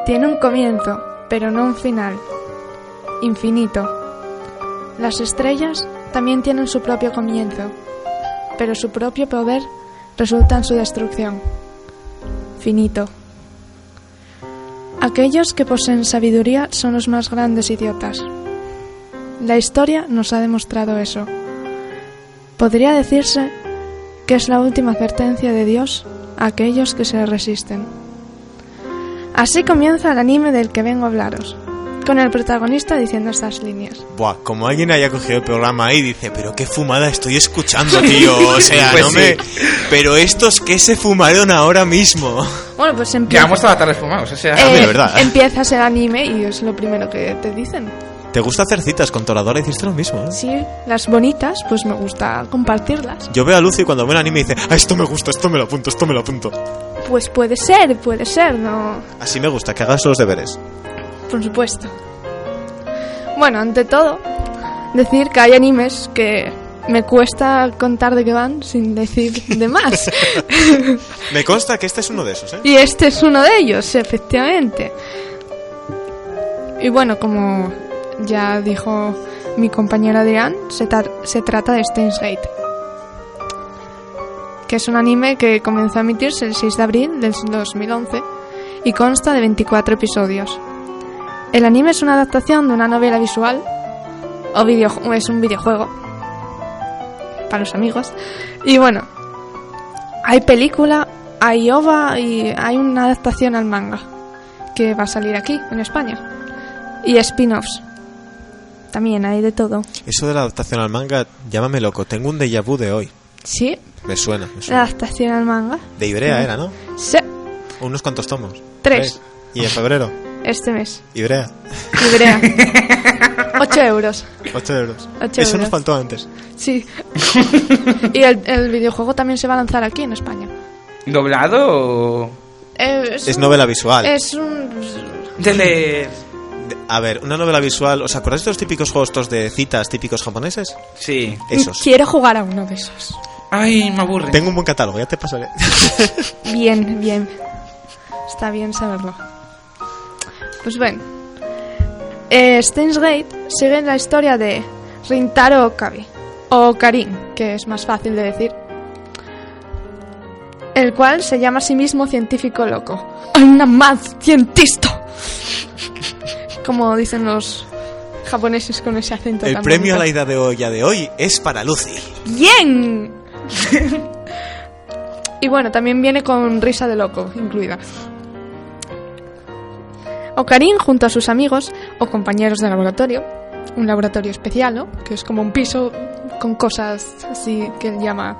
tiene un comienzo, pero no un final. Infinito. Las estrellas también tienen su propio comienzo, pero su propio poder resulta en su destrucción. Finito. Aquellos que poseen sabiduría son los más grandes idiotas. La historia nos ha demostrado eso. Podría decirse que es la última advertencia de Dios a aquellos que se resisten. Así comienza el anime del que vengo a hablaros, con el protagonista diciendo estas líneas. Buah, como alguien haya cogido el programa ahí y dice, pero qué fumada estoy escuchando, tío. O sea, Pues no sí. me... Pero estos que se fumaron ahora mismo. Bueno, pues empieza, Llevamos toda la tarde fumados, o sea... Eh, de verdad, ¿eh? empiezas el anime y es lo primero que te dicen. ¿Te gusta hacer citas con Toradora? Hiciste lo mismo, ¿eh? Sí, las bonitas, pues me gusta compartirlas. Yo veo a Lucy cuando ve un anime y dice, ah, esto me gusta, esto me lo apunto, esto me lo apunto. Pues puede ser, puede ser, no, Así me gusta, que hagas los deberes. por supuesto. Bueno, ante todo, decir que hay animes que me cuesta contar de qué van sin decir de más. Me consta que este es uno de esos, ¿eh? y este es uno de ellos, efectivamente. Y bueno, como ya dijo mi compañero Adrián, se, tra- se trata de Steins Gate. Que es un anime que comenzó a emitirse el 6 de abril del 2011 y consta de 24 episodios. El anime es una adaptación de una novela visual o video, es un videojuego para los amigos. Y bueno, hay película, hay OVA y hay una adaptación al manga que va a salir aquí, en España. Y spin-offs. También hay de todo. Eso de la adaptación al manga, llámame loco. Tengo un déjà vu de hoy. Sí, Me suena, me la suena. adaptación al manga. De Ibrea era, ¿no? Sí, Unos cuantos tomos. Tres. Y en febrero, este mes. Ibrea. Ibrea. 8 euros. 8 euros. Ocho Eso nos euros. faltó antes. Sí. y el, el videojuego también se va a lanzar aquí en España. ¿Doblado o...? Eh, Es novela visual. Es un... De- A ver, una novela visual. ¿Os acordáis de los típicos juegos estos de citas típicos japoneses? Sí. Esos. Quiero jugar a uno de esos. Ay, me aburre. Tengo un buen catálogo, ya te pasaré. Bien, bien. Está bien saberlo. Pues bueno. Eh, Steins Gate sigue la historia de Rintaro Okabe, o Karin, que es más fácil de decir. El cual se llama a sí mismo científico loco. ¡I'm a mad scientist! Como dicen los japoneses con ese acento El tan premio a la ida de olla de hoy es para Lucy. ¡Bien! y bueno, también viene con risa de loco incluida. Ocarín, junto a sus amigos o compañeros de laboratorio, un laboratorio especial, ¿no? Que es como un piso con cosas así que él llama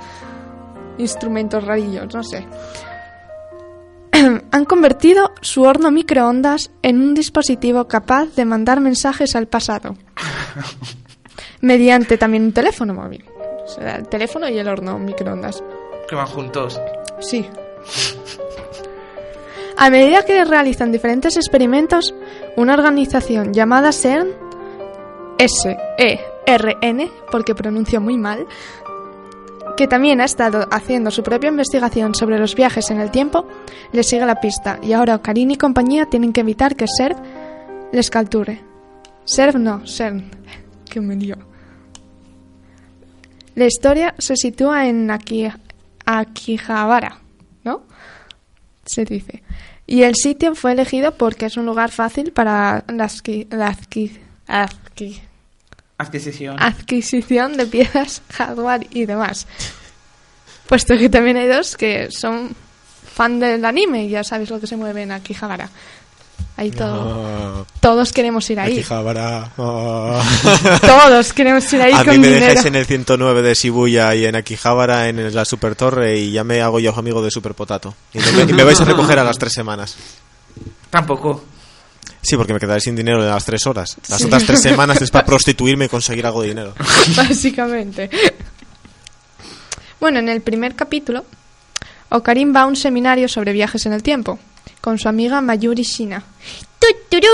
instrumentos rarillos, no sé. Han convertido su horno microondas en un dispositivo capaz de mandar mensajes al pasado. mediante también un teléfono móvil. O sea, el teléfono y el horno microondas. Que van juntos. Sí. A medida que realizan diferentes experimentos, una organización llamada CERN, S-E-R-N, porque pronuncio muy mal, que también ha estado haciendo su propia investigación sobre los viajes en el tiempo, le sigue la pista y ahora Ocarín y compañía tienen que evitar que SERV les capture. SERV no, CERN. Que me lío. La historia se sitúa en Aki, Akihabara, ¿no? Se dice. Y el sitio fue elegido porque es un lugar fácil para la, adqui- la adqui- adqui- Adquisición. adquisición de piezas, hardware y demás. Puesto que también hay dos que son fan del anime y ya sabéis lo que se mueve en Akihabara. Ahí todo, todos queremos ir ahí. Akihabara. Ah. Todos queremos ir ahí A con mí me dinero. dejáis en el 109 de Shibuya y en Akihabara en la Super Torre y ya me hago yo amigo de Super Potato. Y, me, y me vais a recoger a las tres semanas. Tampoco. Sí, porque me quedaré sin dinero en las tres horas. Las otras tres semanas es para prostituirme y conseguir algo de dinero. Básicamente. Bueno, en el primer capítulo, Ocarín va a un seminario sobre viajes en el tiempo con su amiga Mayuri Shina. ¡Tuturú!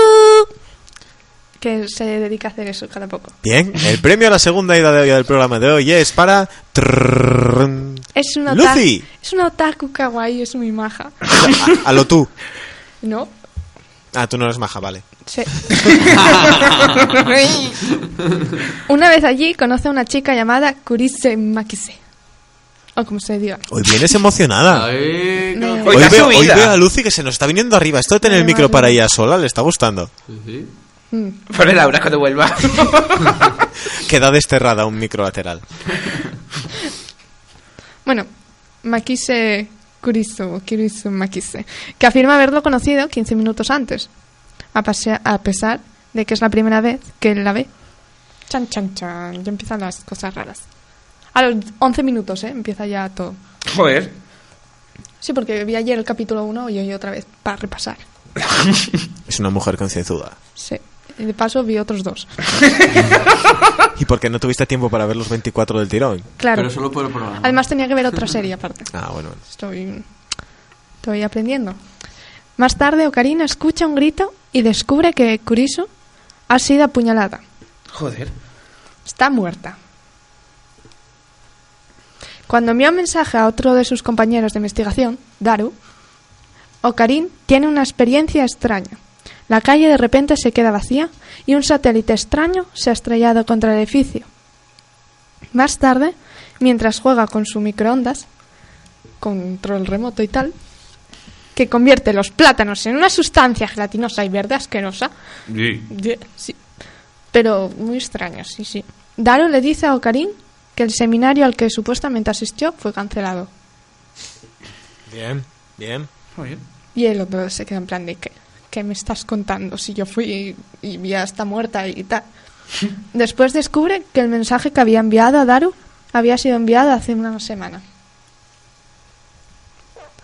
Que se dedica a hacer eso cada poco. Bien, el premio a la segunda ida de hoy del programa de hoy es para. Es ¡Lucy! Es una otaku kawaii, es muy maja. A, a lo tú. No. Ah, tú no eres maja, vale. Sí. una vez allí conoce a una chica llamada Kurise Makise, o como se diga. Hoy vienes emocionada. Ay, Me- no. Hoy veo, hoy subida. veo a Lucy que se nos está viniendo arriba. Esto de tener el micro para ella sola le está gustando. Sí, sí. Por Laura cuando vuelva. Queda desterrada un micro lateral. Bueno, Makise Kurisu, Kurisu Makise, que afirma haberlo conocido 15 minutos antes, a, pesar de que es la primera vez que él la ve. Chan, chan, chan, ya empiezan las cosas raras. A los 11 minutos, ¿eh? Empieza ya todo. Joder. Sí, porque vi ayer el capítulo 1 y hoy otra vez para repasar. Es una mujer concienzuda. Sí. Y de paso vi otros dos. ¿Y por qué no tuviste tiempo para ver los 24 del tirón? Claro. Pero solo por el programa. Además tenía que ver otra serie aparte. Ah, bueno. bueno. Estoy, estoy aprendiendo. Más tarde, Ocarina escucha un grito y descubre que Kurisu ha sido apuñalada. Joder. Está muerta. Cuando envía un mensaje a otro de sus compañeros de investigación, Daru, Ocarin tiene una experiencia extraña. La calle de repente se queda vacía y un satélite extraño se ha estrellado contra el edificio. Más tarde, mientras juega con su microondas, control remoto y tal, que convierte los plátanos en una sustancia gelatinosa y verde asquerosa, Sí. Sí. Pero muy extraño, sí, sí. Daru le dice a Ocarin que el seminario al que supuestamente asistió fue cancelado. Bien, bien. Joder. Y el otro se queda en plan de que ¿qué me estás contando? Si yo fui y, y ya está muerta y tal. Después descubre que el mensaje que había enviado a Daru había sido enviado hace una semana.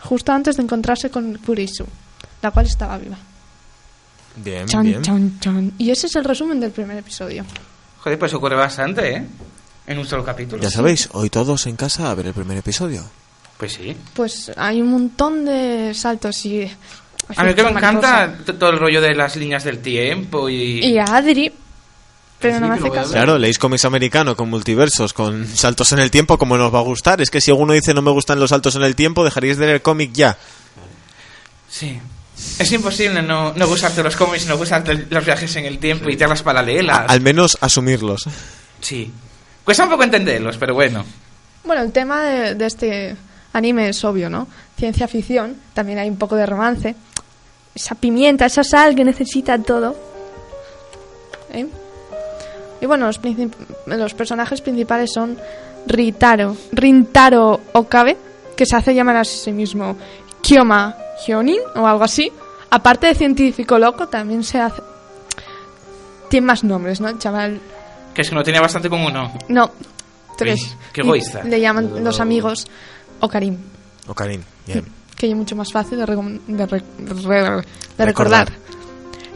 Justo antes de encontrarse con Kurisu, la cual estaba viva. Bien, Chan, bien. chan, chan. Y ese es el resumen del primer episodio. Joder, pues ocurre bastante, ¿eh? En un solo capítulo. Ya sabéis, hoy todos en casa a ver el primer episodio. Pues sí. Pues hay un montón de saltos y... A mí que me encanta todo el rollo de las líneas del tiempo y... Y a Adri, pero Sí, no me hace a caso. Claro, leéis cómics americano con multiversos, con saltos en el tiempo, como nos va a gustar. Es que si alguno dice no me gustan los saltos en el tiempo, dejaríais de leer cómic ya. Sí. Es imposible no, no gustarte los cómics, no gustarte los viajes en el tiempo y tierras paralelas. Al menos asumirlos. Sí. Cuesta un poco entenderlos, pero bueno. Bueno, el tema de, este anime es obvio, ¿no? Ciencia ficción, también hay un poco de romance. Esa pimienta, esa sal que necesita todo. ¿Eh? Y bueno, los personajes principales son Ritaro, Rintaro Okabe, que se hace llamar a sí mismo Kyoma Hyonin o algo así. Aparte de científico loco, también se hace... Tiene más nombres, ¿no? El chaval Que es que no tenía bastante con uno. no, tres. Uy, qué egoísta. Y Le llaman los amigos Ocarim, Ocarín, bien. que es mucho más fácil de, recom- de re- re- de Recordar. recordar.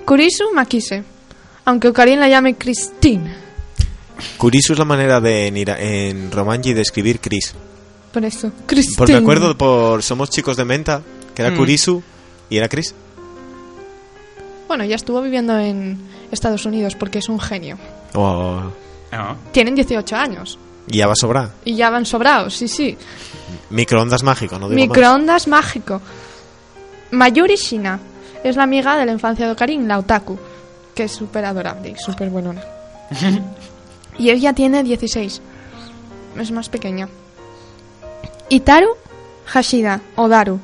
Kurisu Makise, aunque Ocarim la llame Christine. Kurisu es la manera de en, ira- en Romanji de escribir Chris. Por eso, Christine. Por me acuerdo por Somos chicos de Menta, que era Mm. Kurisu y era Chris. Bueno, ya estuvo viviendo en Estados Unidos porque es un genio. Oh, No. Tienen 18 años y ya va a sobrar. y ya van sobrados, sí, sí. Microondas mágico, no digo más. Microondas mágico. Mayuri Shina es la amiga de la infancia de Ocarin, la Otaku, que es súper adorable y súper buenona. y ella tiene 16. Es más pequeña. Itaru Hashida, o Daru,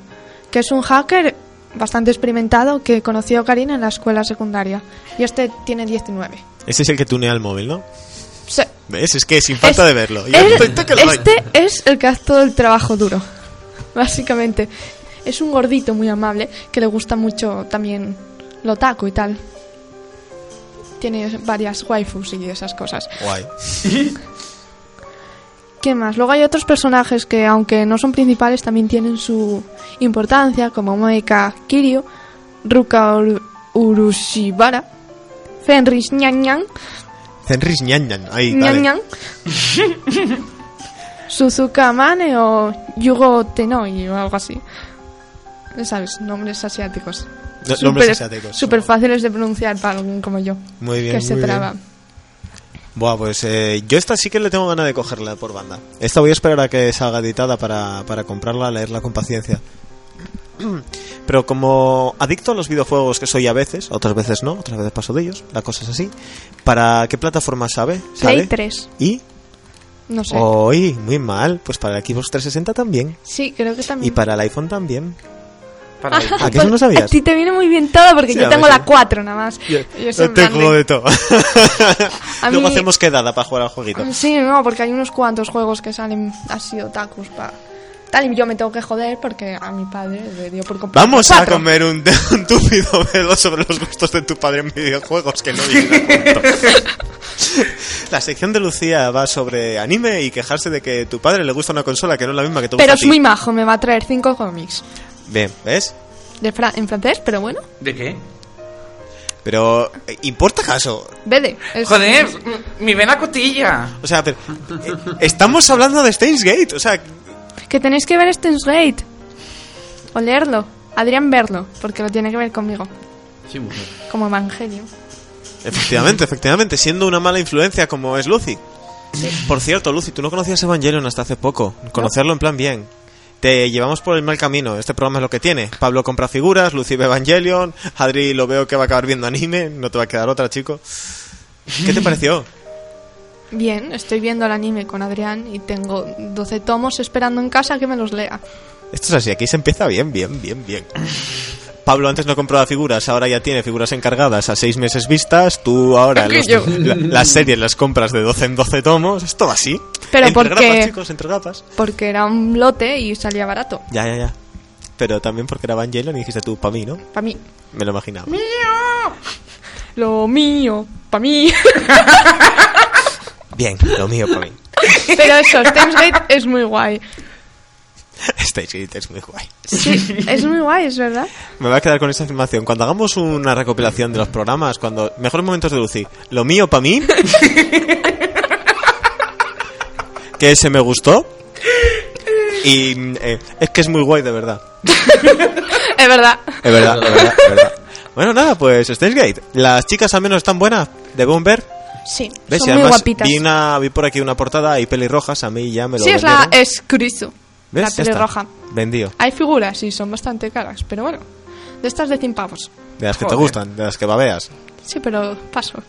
que es un hacker bastante experimentado que conoció a Ocarin en la escuela secundaria. Y este tiene 19. Ese es el que tunea el móvil, ¿no? Sí. ¿Ves? Es que sin falta Es- de verlo. Ya él- estoy- estoy que lo doy. este es el que hace todo el trabajo duro, básicamente. Es un gordito muy amable que le gusta mucho también lo taco y tal. Tiene varias waifus y esas cosas. Guay. ¿Qué más? Luego hay otros personajes que, aunque no son principales, también tienen su importancia, como Moeka Kiryu, Ruka Uru- Urushibara, Fenris Ñan Ñan, Zenris ñan ñan. Ahí, Ñan dale. Ñan, Suzuka Mane o Yugo Tenoi o algo así. ¿Sabes? Nombres asiáticos. Los hombres asiáticos. Súper fáciles de pronunciar para alguien como yo. Muy bien, Que se muy bien. traba. Buah, pues eh, yo esta sí que le tengo ganas de cogerla por banda. Esta voy a esperar a que salga editada para, para comprarla, leerla con paciencia. Pero como adicto a los videojuegos que soy a veces, otras veces no, otras veces paso de ellos, la cosa es así. ¿Para qué plataforma sabe? Play ¿Sale? 3. ¿Y? No sé. Hoy, muy mal. Pues para el Xbox 360 también. Sí, creo que Y también. para el iPhone también. Para el- ¿A que eso no A sabías? ti te viene muy bien todo porque Sí, yo a tengo la sí. 4 nada más. Yo soy Yo tengo grande. de todo. A Luego mí- hacemos quedada para jugar al jueguito. Sí, no, porque hay unos cuantos juegos que salen así otakus para tal y yo me tengo que joder porque a mi padre le dio por comprar Vamos a comer un, un túpido velo sobre los gustos de tu padre en videojuegos que no. La sección de Lucía va sobre anime y quejarse de que tu padre le gusta una consola que no es la misma que gusta Pero a es ti. muy majo, me va a traer cinco cómics Bien, ¿ves? de fra- en francés, pero bueno, ¿De qué? Pero, eh, ¿importa acaso? vede. es- Joder, mi vena cotilla. O sea, pero, eh, estamos hablando de Steins Gate, o sea, Que tenéis que ver Steins Gate o leerlo. Adrián verlo, porque lo tiene que ver conmigo, Sí, mujer. como Evangelio. efectivamente, efectivamente, siendo una mala influencia como es Lucy. Por cierto, Lucy, tú no conocías Evangelion hasta hace poco. Conocerlo en plan bien. Te llevamos por el mal camino. Este programa es lo que tiene. Pablo compra figuras, Lucy ve Evangelion, Adri lo veo que va a acabar viendo anime. No te va a quedar otra, chico. ¿Qué te pareció? Bien, estoy viendo el anime con Adrián y tengo 12 tomos esperando en casa que me los lea. Esto es así, aquí se empieza bien, bien, bien, bien. Pablo antes no compraba figuras, ahora ya tiene figuras encargadas a seis meses vistas. Tú ahora los- la- las series las compras de 12 en 12 tomos. Esto va así. Pero entre porque- grapas, chicos, entre grapas. Porque era un lote y salía barato. Ya, ya, ya. Pero también porque era Evangelion y dijiste tú, pa' mí, ¿no? Para mí. Me lo imaginaba. Lo mío, para mí. Bien, lo mío para mí. Pero eso, Steins Gate es muy guay. Steins Gate es muy guay. Sí, es muy guay, es verdad. Me voy a quedar con esta afirmación. Cuando hagamos una recopilación de los programas, cuando mejores momentos de Lucy, lo mío para mí, que ese me gustó y eh, es que es muy guay de verdad. Es verdad. Es verdad, es verdad, es verdad. Bueno, nada, pues Steins Gate. Las chicas al menos están buenas, de ver. Sí, ¿Ves? son y muy además guapitas. vi, una- vi por aquí una portada y pelirrojas, a mí ya me lo Sí, es la vendieron. La Ya está. pelirroja. Vendido. Hay figuras y son bastante caras, pero bueno. De estas de 100 pavos. De las que te Joder. gustan, de las que babeas. Sí, pero paso.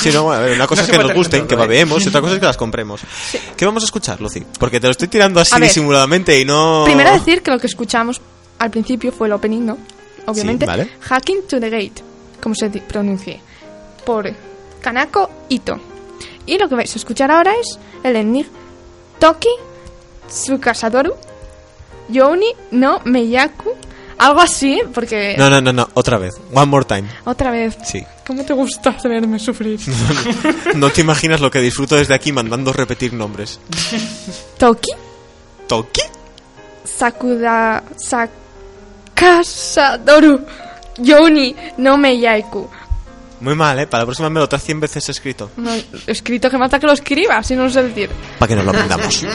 Sí, no, bueno, a ver, una cosa No es se que puede nos gusten, hacer que todo, ¿eh? babeemos, y otra cosa es que las compremos. ¿Qué vamos a escuchar, Lucy? Porque te lo estoy tirando así A ver. disimuladamente y no... Primero decir que lo que escuchamos al principio fue el opening, ¿no? Obviamente. Sí, vale. Hacking to the Gate, como se di- pronuncie. Por Kanako Ito. Y lo que vais a escuchar ahora es el ending Toki Tsukasadoru Youni no Meyaku. Algo así, porque... No, no, no, no, otra vez. One more time. Otra vez. Sí. ¿Cómo te gusta verme sufrir? No te imaginas lo que disfruto desde aquí mandando repetir nombres. Toki ¿Toki? Sakuda Sakasadoru Youni no Meyaku. Muy mal, ¿eh? Para la próxima me lo traes 100 veces escrito. No, escrito que mata que lo escriba, si no lo sé decir. Para que nos lo aprendamos.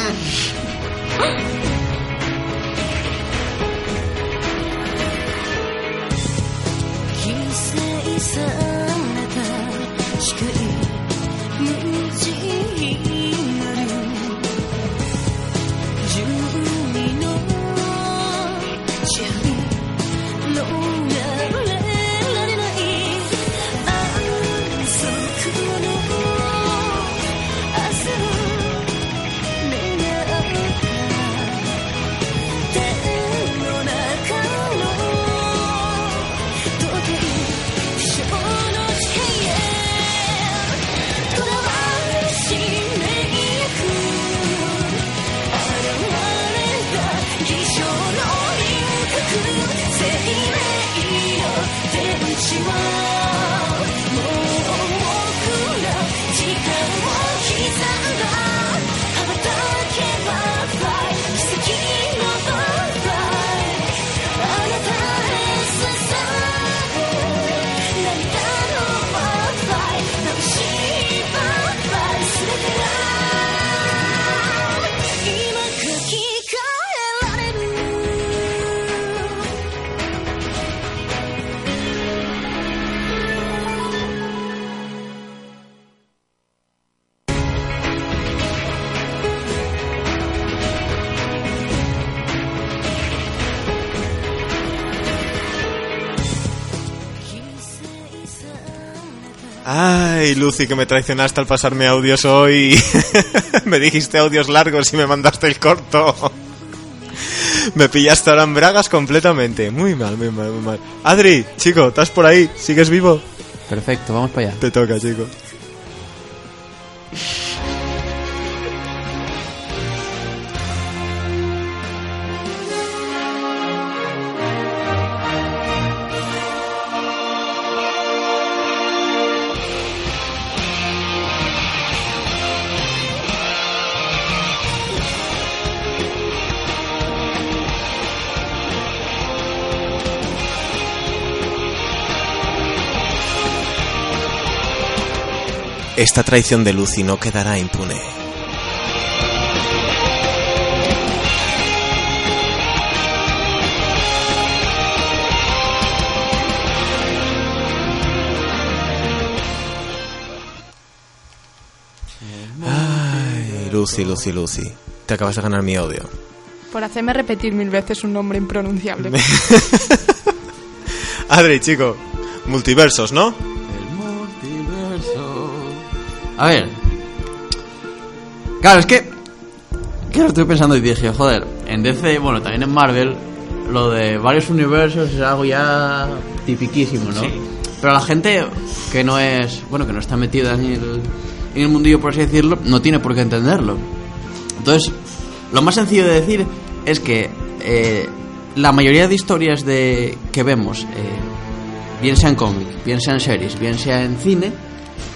Ay, Lucy, que me traicionaste al pasarme audios hoy. me dijiste audios largos y me mandaste el corto. me pillaste ahora en bragas completamente. Muy mal, muy mal, muy mal. Adri, chico, ¿estás por ahí? ¿Sigues vivo? Perfecto, vamos para allá. Te toca, chico. Esta traición de Lucy no quedará impune. Ay, Lucy, Lucy, Lucy. Te acabas de ganar mi odio. Por hacerme repetir mil veces un nombre impronunciable. Adri, chico. Multiversos, ¿no? A ver. Claro, es que. Que lo estoy pensando y dije, joder, en DC, bueno, también en Marvel, lo de varios universos es algo ya tipiquísimo, ¿no? Sí. Pero la gente que no es. Bueno, que no está metida en el, en el mundillo, por así decirlo, no tiene por qué entenderlo. Entonces, lo más sencillo de decir es que eh, la mayoría de historias de que vemos, eh, bien sea en cómic, bien sea en series, bien sea en cine,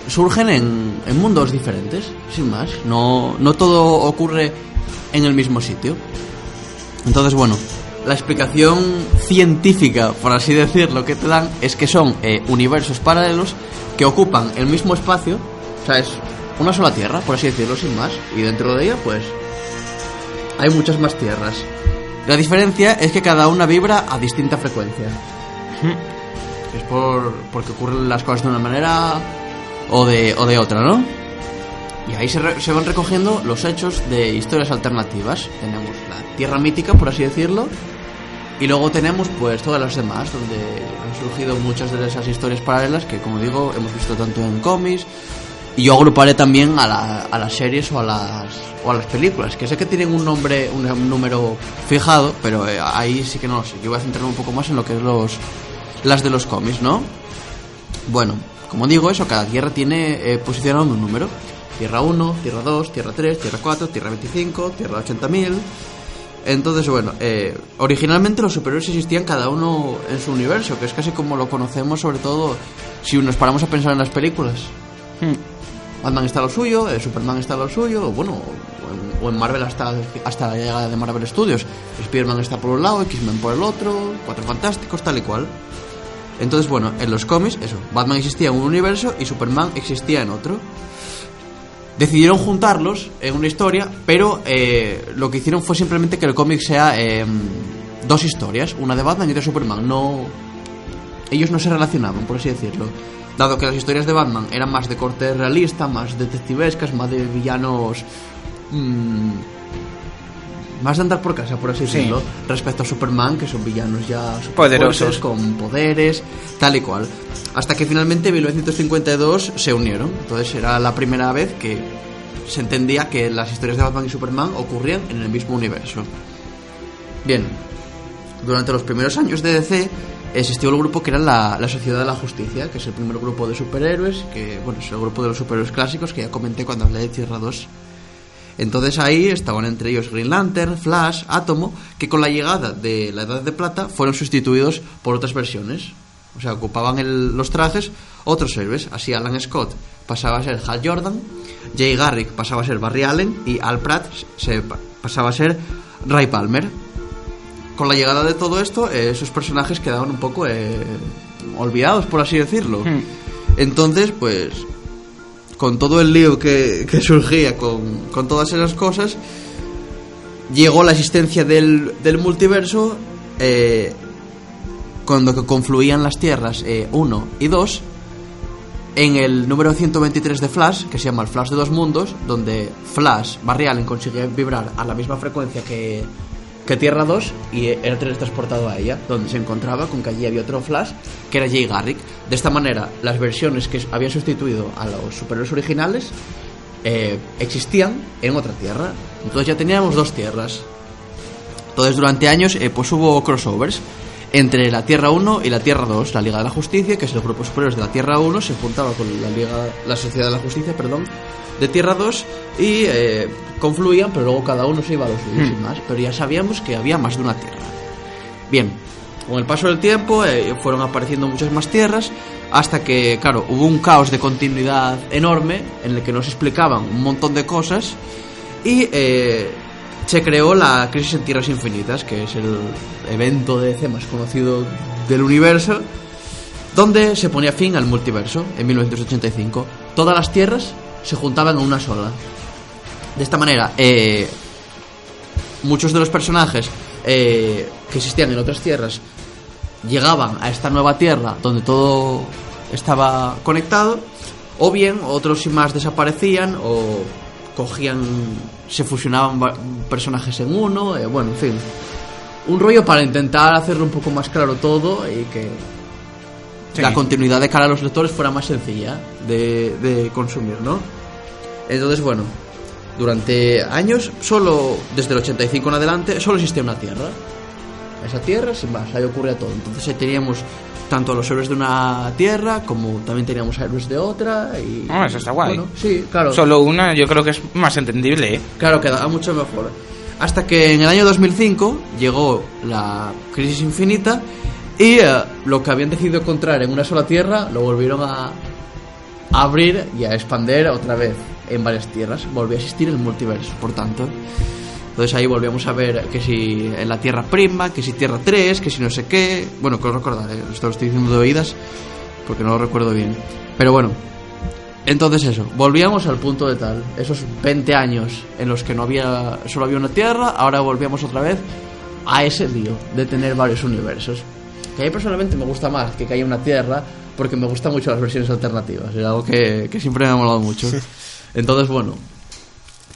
surgen en, en mundos diferentes, sin más. No, no todo ocurre en el mismo sitio. Entonces, bueno, la explicación científica, por así decirlo, que te dan es que son eh, universos paralelos que ocupan el mismo espacio, o sea, es una sola tierra, por así decirlo, sin más, y dentro de ella, pues, hay muchas más tierras. La diferencia es que cada una vibra a distinta frecuencia. Es por, porque ocurren las cosas de una manera o de, o de otra, ¿no? Y ahí se, re- se van recogiendo los hechos de historias alternativas. Tenemos la tierra mítica, por así decirlo, y luego tenemos pues todas las demás, donde han surgido muchas de esas historias paralelas que, como digo, hemos visto tanto en cómics. Y yo agruparé también a, la- a las series o a las, o a las películas, que sé que tienen un nombre, un, número fijado, pero eh, ahí sí que no lo sé. Yo voy a centrarme un poco más en lo que es los, las de los cómics, ¿no? Bueno, como digo, eso, cada tierra tiene eh, posicionado un número. Tierra 1, Tierra 2, Tierra 3, Tierra 4, Tierra 25, Tierra 80.000. Entonces, bueno, eh, originalmente los superhéroes existían cada uno en su universo, que es casi como lo conocemos, sobre todo si nos paramos a pensar en las películas. Batman está lo suyo, eh, Superman está lo suyo, o bueno, o en, o en Marvel hasta, hasta la llegada de Marvel Studios. Spider-Man está por un lado, X-Men por el otro, Cuatro Fantásticos, tal y cual. Entonces, bueno, en los cómics, eso, Batman existía en un universo y Superman existía en otro. Decidieron juntarlos en una historia, pero eh, lo que hicieron fue simplemente que el cómic sea eh, dos historias, una de Batman y otra de Superman. No, ellos no se relacionaban, por así decirlo. Dado que las historias de Batman eran más de corte realista, más detectivescas, más de villanos. mm, más de andar por casa, por así Sí. decirlo, respecto a Superman, que son villanos ya Poderosos. con poderes, tal y cual. Hasta que finalmente en 1952 se unieron. Entonces era la primera vez que se entendía que las historias de Batman y Superman ocurrían en el mismo universo. Bien, durante los primeros años de DC existió el grupo que era la, la Sociedad de la Justicia, que es el primer grupo de superhéroes, que bueno, es el grupo de los superhéroes clásicos que ya comenté cuando hablé de Tierra 2. Entonces ahí estaban entre ellos Green Lantern, Flash, Átomo, que con la llegada de la Edad de Plata fueron sustituidos por otras versiones. O sea, ocupaban el- los trajes otros héroes. Así Alan Scott pasaba a ser Hal Jordan, Jay Garrick pasaba a ser Barry Allen y Al Pratt se pa- pasaba a ser Ray Palmer con la llegada de todo esto, eh, esos personajes quedaban un poco eh, olvidados, por así decirlo. Entonces, pues, con todo el lío que, que surgía con, con todas esas cosas, llegó la existencia del, del multiverso eh, cuando confluían las tierras 1 y 2 en el número 123 de Flash, que se llama el Flash de dos mundos, donde Flash, Barry Allen, consigue vibrar a la misma frecuencia que, que Tierra 2 y era teletransportado a ella, donde se encontraba con que allí había otro Flash, que era Jay Garrick. De esta manera, las versiones que habían sustituido a los superhéroes originales eh, existían en otra Tierra. Entonces ya teníamos dos Tierras. Entonces durante años eh, pues hubo crossovers entre la Tierra 1 y la Tierra 2, la Liga de la Justicia, que es el grupo superior de la Tierra 1, se juntaba con la Liga, la Sociedad de la Justicia, perdón, de Tierra 2 y eh, confluían, pero luego cada uno se iba a los suyos y más. Pero ya sabíamos que había más de una Tierra. Bien, con el paso del tiempo eh, fueron apareciendo muchas más tierras hasta que, claro, hubo un caos de continuidad enorme en el que nos explicaban un montón de cosas y eh, se creó la Crisis en Tierras Infinitas, que es el evento de DC más conocido del universo, donde se ponía fin al multiverso en 1985. Todas las tierras se juntaban en una sola. De esta manera, eh, muchos de los personajes eh, que existían en otras tierras llegaban a esta nueva tierra donde todo estaba conectado, o bien otros sin más desaparecían o cogían, se fusionaban personajes en uno, eh, bueno, en fin. Un rollo para intentar hacerlo un poco más claro todo y que Sí. la continuidad de cara a los lectores fuera más sencilla de, de consumir, ¿no? Entonces, bueno, durante años, solo desde el 85 en adelante, solo existía una tierra. Esa tierra, sin más, ahí ocurría todo. Entonces ahí teníamos tanto a los héroes de una tierra como también teníamos a héroes de otra. Y, Ah, eso está guay. Bueno, sí, claro. Solo una yo creo que es más entendible, ¿eh? Claro, quedaba mucho mejor. Hasta que en el año 2005 llegó la crisis infinita y eh, lo que habían decidido encontrar en una sola tierra lo volvieron a, a abrir y a expandir otra vez en varias tierras. Volvió a existir el multiverso, por tanto. Entonces ahí volvíamos a ver que si en la Tierra Prima, que si Tierra 3, que si no sé qué. Bueno, que os recordaré, esto lo estoy diciendo de oídas porque no lo recuerdo bien. Pero bueno, entonces eso, volvíamos al punto de tal. Esos 20 años en los que no había, solo había una Tierra, ahora volvíamos otra vez a ese lío de tener varios universos. Que a mí personalmente me gusta más que que haya una Tierra porque me gustan mucho las versiones alternativas. Es algo que, que siempre me ha molado mucho. Entonces, bueno.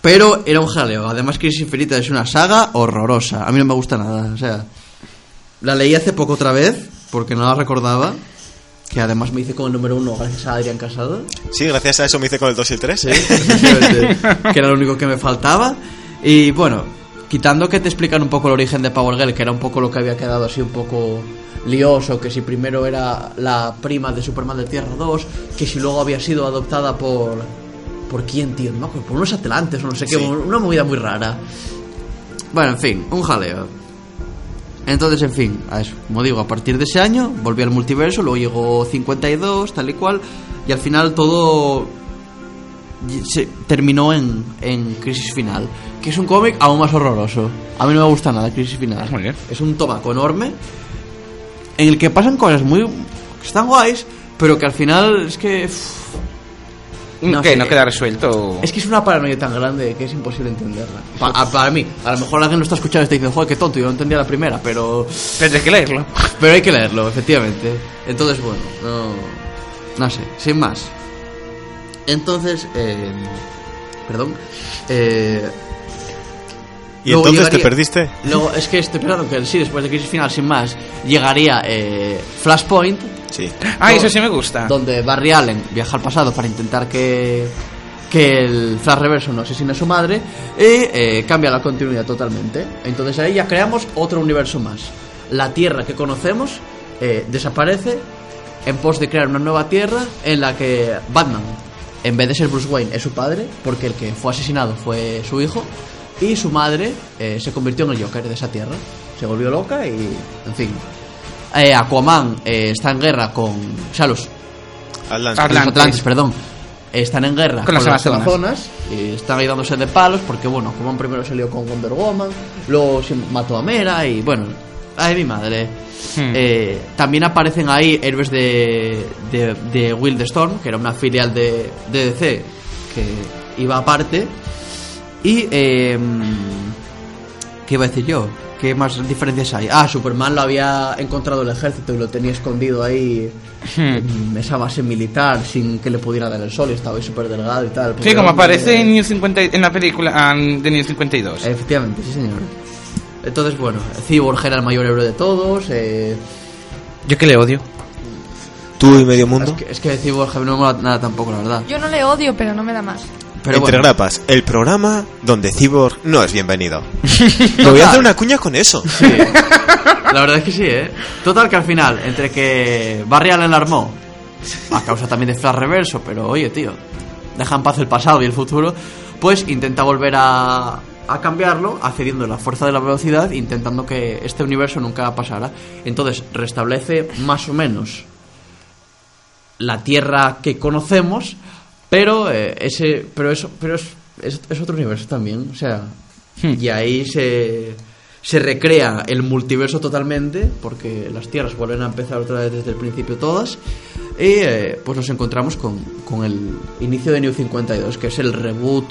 Pero era un jaleo. Además, Crisis Infinita es una saga horrorosa. A mí no me gusta nada. O sea, la leí hace poco otra vez porque no la recordaba. Que además me hice con el número uno gracias a Adrián Casado. Sí, gracias a eso me hice con el 2 y el 3. Sí, que era lo único que me faltaba. Y bueno, quitando que te explican un poco el origen de Power Girl, que era un poco lo que había quedado así un poco lioso, que si primero era la prima de Superman de Tierra 2, que si luego había sido adoptada por... ¿Por quién, tío? No acuerdo, por unos atlantes o no sé qué, Sí. una movida muy rara. Bueno, en fin, un jaleo. Entonces, en fin, eso. Como digo, a partir de ese año volví al multiverso, luego llegó 52, tal y cual, y al final todo se terminó en, en Crisis Final, que es un cómic aún más horroroso. A mí no me gusta nada Crisis Final. Muy bien. Es un tomaco enorme en el que pasan cosas muy que están guays, pero que al final es que uff, No que sé. no queda resuelto. es que es una paranoia tan grande que es imposible entenderla. Pa- a- para mí, a lo mejor alguien no está escuchando y está diciendo, joder, qué tonto, yo no entendía la primera, pero Pero hay que leerlo. pero hay que leerlo, efectivamente. Entonces, bueno, no, no sé, sin más. Entonces, eh, perdón. Eh, ¿Y luego entonces te perdiste? Luego, es que estoy esperando que sí, después de Crisis Final, sin más, llegaría eh, Flashpoint, Sí. Ah, eso sí me gusta. donde Barry Allen viaja al pasado para intentar que, que el Flash Reverso no asesine a su madre y eh, cambia la continuidad totalmente. Entonces ahí ya creamos otro universo más. La Tierra que conocemos eh, desaparece en pos de crear una nueva Tierra en la que Batman, en vez de ser Bruce Wayne, es su padre, porque el que fue asesinado fue su hijo, y su madre eh, se convirtió en el Joker de esa Tierra. Se volvió loca y, en fin. Eh, Aquaman eh, está en guerra con... O sea, los, Atlantis. Atlantis. perdón. Están en guerra Con las Amazonas. Amazonas y están ahí dándose de palos porque, bueno, Aquaman primero salió con Wonder Woman, luego se mató a Mera y, bueno, ay mi madre. Hmm. Eh, también aparecen ahí héroes de, de, de Wild Storm, que era una filial de, de DC que iba aparte. Y, eh, ¿qué iba a decir yo? ¿Qué más diferencias hay? Ah, Superman lo había encontrado el ejército y lo tenía escondido ahí en esa base militar sin que le pudiera dar el sol y estaba ahí súper delgado y tal. Sí, como aparece en, New 50, y- en la película ah, de New 52. Efectivamente, sí señor. Entonces, bueno, Cyborg era el mayor héroe de todos. eh, Yo que le odio. Tú y medio mundo. es, que, es que Cyborg no me mola nada tampoco, la verdad. Yo no le odio, pero no me da más. Pero Entre bueno, grapas, el programa donde Cyborg no es bienvenido. Me voy a hacer una cuña con eso. sí. La verdad es que sí, ¿eh? Total que al final, entre que Barry Allen armó, a causa también de Flash Reverso, pero oye, tío, deja en paz el pasado y el futuro, pues intenta volver a, a cambiarlo, accediendo a la fuerza de la velocidad, intentando que este universo nunca pasara. Entonces restablece más o menos la Tierra que conocemos, pero eh, ese, pero eso, pero es, es, es otro universo también, o sea, y ahí se se recrea el multiverso totalmente, porque las tierras vuelven a empezar otra vez desde el principio todas, y eh, pues nos encontramos con, con el inicio de New 52, que es el reboot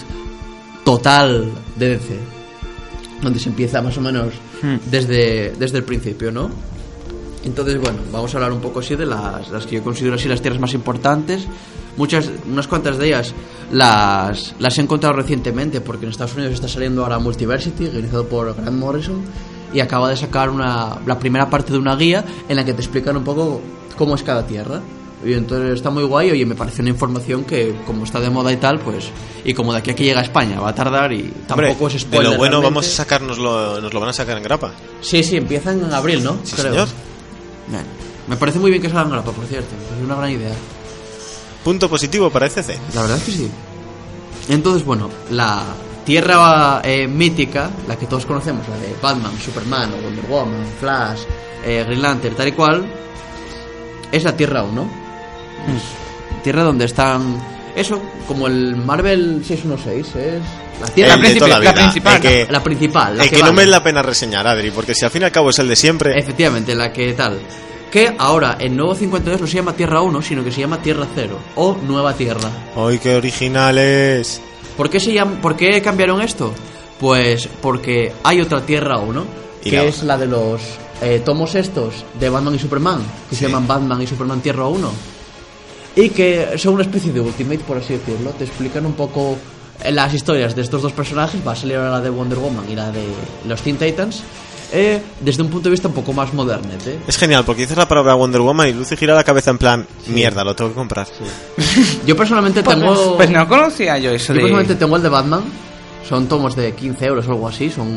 total de DC, donde se empieza más o menos desde, desde el principio, ¿no? Entonces, bueno, vamos a hablar un poco así de las, las que yo considero así las tierras más importantes. Muchas, unas cuantas de ellas las, las he encontrado recientemente porque en Estados Unidos está saliendo ahora Multiversity, organizado por Grant Morrison, y acaba de sacar una, la primera parte de una guía en la que te explican un poco cómo es cada tierra. Y entonces está muy guay, oye, me parece una información que como está de moda y tal, pues, y como de aquí a que llega a España va a tardar y Hombre, tampoco es de spoiler. lo bueno realmente. vamos a sacarnoslo, nos lo van a sacar en grapa. Sí, sí, empiezan en abril, ¿no? Sí, Creo. señor. Me parece muy bien que salgan grapa, por cierto. Es una gran idea. Punto positivo para ECC. La verdad es que sí. Entonces, bueno, la tierra eh, mítica, la que todos conocemos, la de Batman, Superman, o Wonder Woman, Flash, eh, Green Lantern, tal y cual, es la Tierra 1. Es Tierra donde están. Eso, como el Marvel 616, es. La Tierra El toda la vida, principal, el que, la principal. La el que que no me la pena reseñar, Adri, porque si al fin y al cabo es el de siempre. Efectivamente, la que tal. Que ahora en Nuevo 52 no se llama Tierra 1, sino que se llama Tierra 0 o Nueva Tierra. ¡Ay, qué originales! ¿Por qué, se llama, ¿Por qué cambiaron esto? Pues porque hay otra Tierra 1, Y que la- es la de los eh, tomos estos de Batman y Superman, que se llaman Batman y Superman Tierra 1. Y que son una especie de Ultimate, por así decirlo. Te explican un poco eh, las historias de estos dos personajes. Va a salir ahora la de Wonder Woman y la de los Teen Titans. eh, desde un punto de vista un poco más modernete. Es genial, porque dices la palabra Wonder Woman y Lucy gira la cabeza en plan, mierda, lo tengo que comprar. Yo personalmente Pues, tengo... pues no conocía yo eso Yo personalmente de... tengo el de Batman. Son tomos de 15 euros o algo así. Son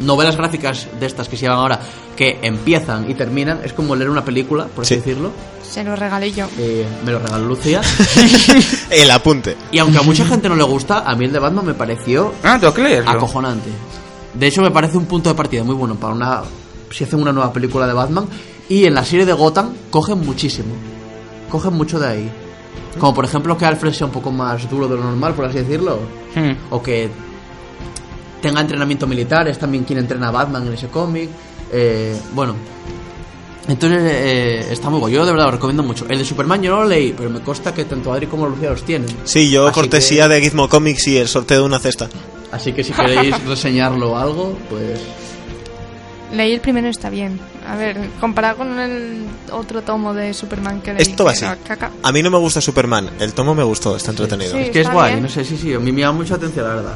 novelas gráficas de estas que se llaman ahora que empiezan y terminan. Es como leer una película, por así Sí. decirlo. Se lo regalé yo. Eh, me lo regaló Lucía. El apunte. y aunque a mucha gente no le gusta, a mí el de Batman me pareció Ah, tengo que leerlo. acojonante. De hecho, me parece un punto de partida muy bueno para una. Si hacen una nueva película de Batman. Y en la serie de Gotham cogen muchísimo. Cogen mucho de ahí. Como por ejemplo que Alfred sea un poco más duro de lo normal, por así decirlo. Hmm. O que tenga entrenamiento militar, es también quien entrena a Batman en ese cómic. Eh, bueno. Entonces eh, está muy guay. Yo de verdad lo recomiendo mucho. El de Superman yo no lo leí, pero me consta que tanto Adri como Lucía los tienen. Sí, yo Así cortesía que- de Gizmo Comics y el sorteo de una cesta. Así que si queréis reseñarlo o algo, pues Leí el primero y está bien. A ver, comparado con el otro tomo de Superman que leí. Esto va así. A mí no me gusta Superman, el tomo me gustó, está entretenido. Sí. Es que es guay, bien. no sé, sí, sí, a mí me llama mucha atención, la verdad.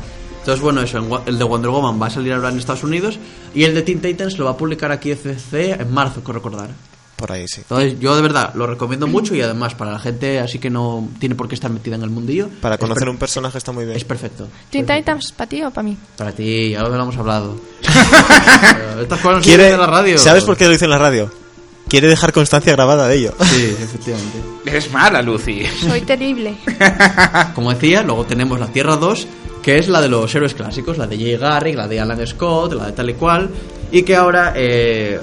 Entonces, bueno, eso, el de Wonder Woman va a salir ahora en Estados Unidos y el de Teen Titans lo va a publicar aquí FC en marzo, creo recordar. Por ahí sí. Entonces, yo de verdad lo recomiendo mucho y además para la gente así que no tiene por qué estar metida en el mundillo. Para conocer un personaje está muy bien. Es perfecto. ¿Teen. Titans para ti o para mí? Para ti, ya lo hemos hablado. Estas cosas no se dicen en la radio. ¿Sabes por qué lo dice en la radio? Quiere dejar constancia grabada de ello. Sí, efectivamente. Es mala, Lucy. Soy terrible. Como decía, luego tenemos la Tierra 2, que es la de los héroes clásicos, la de Jay Garrick, la de Alan Scott, la de tal y cual, y que ahora eh,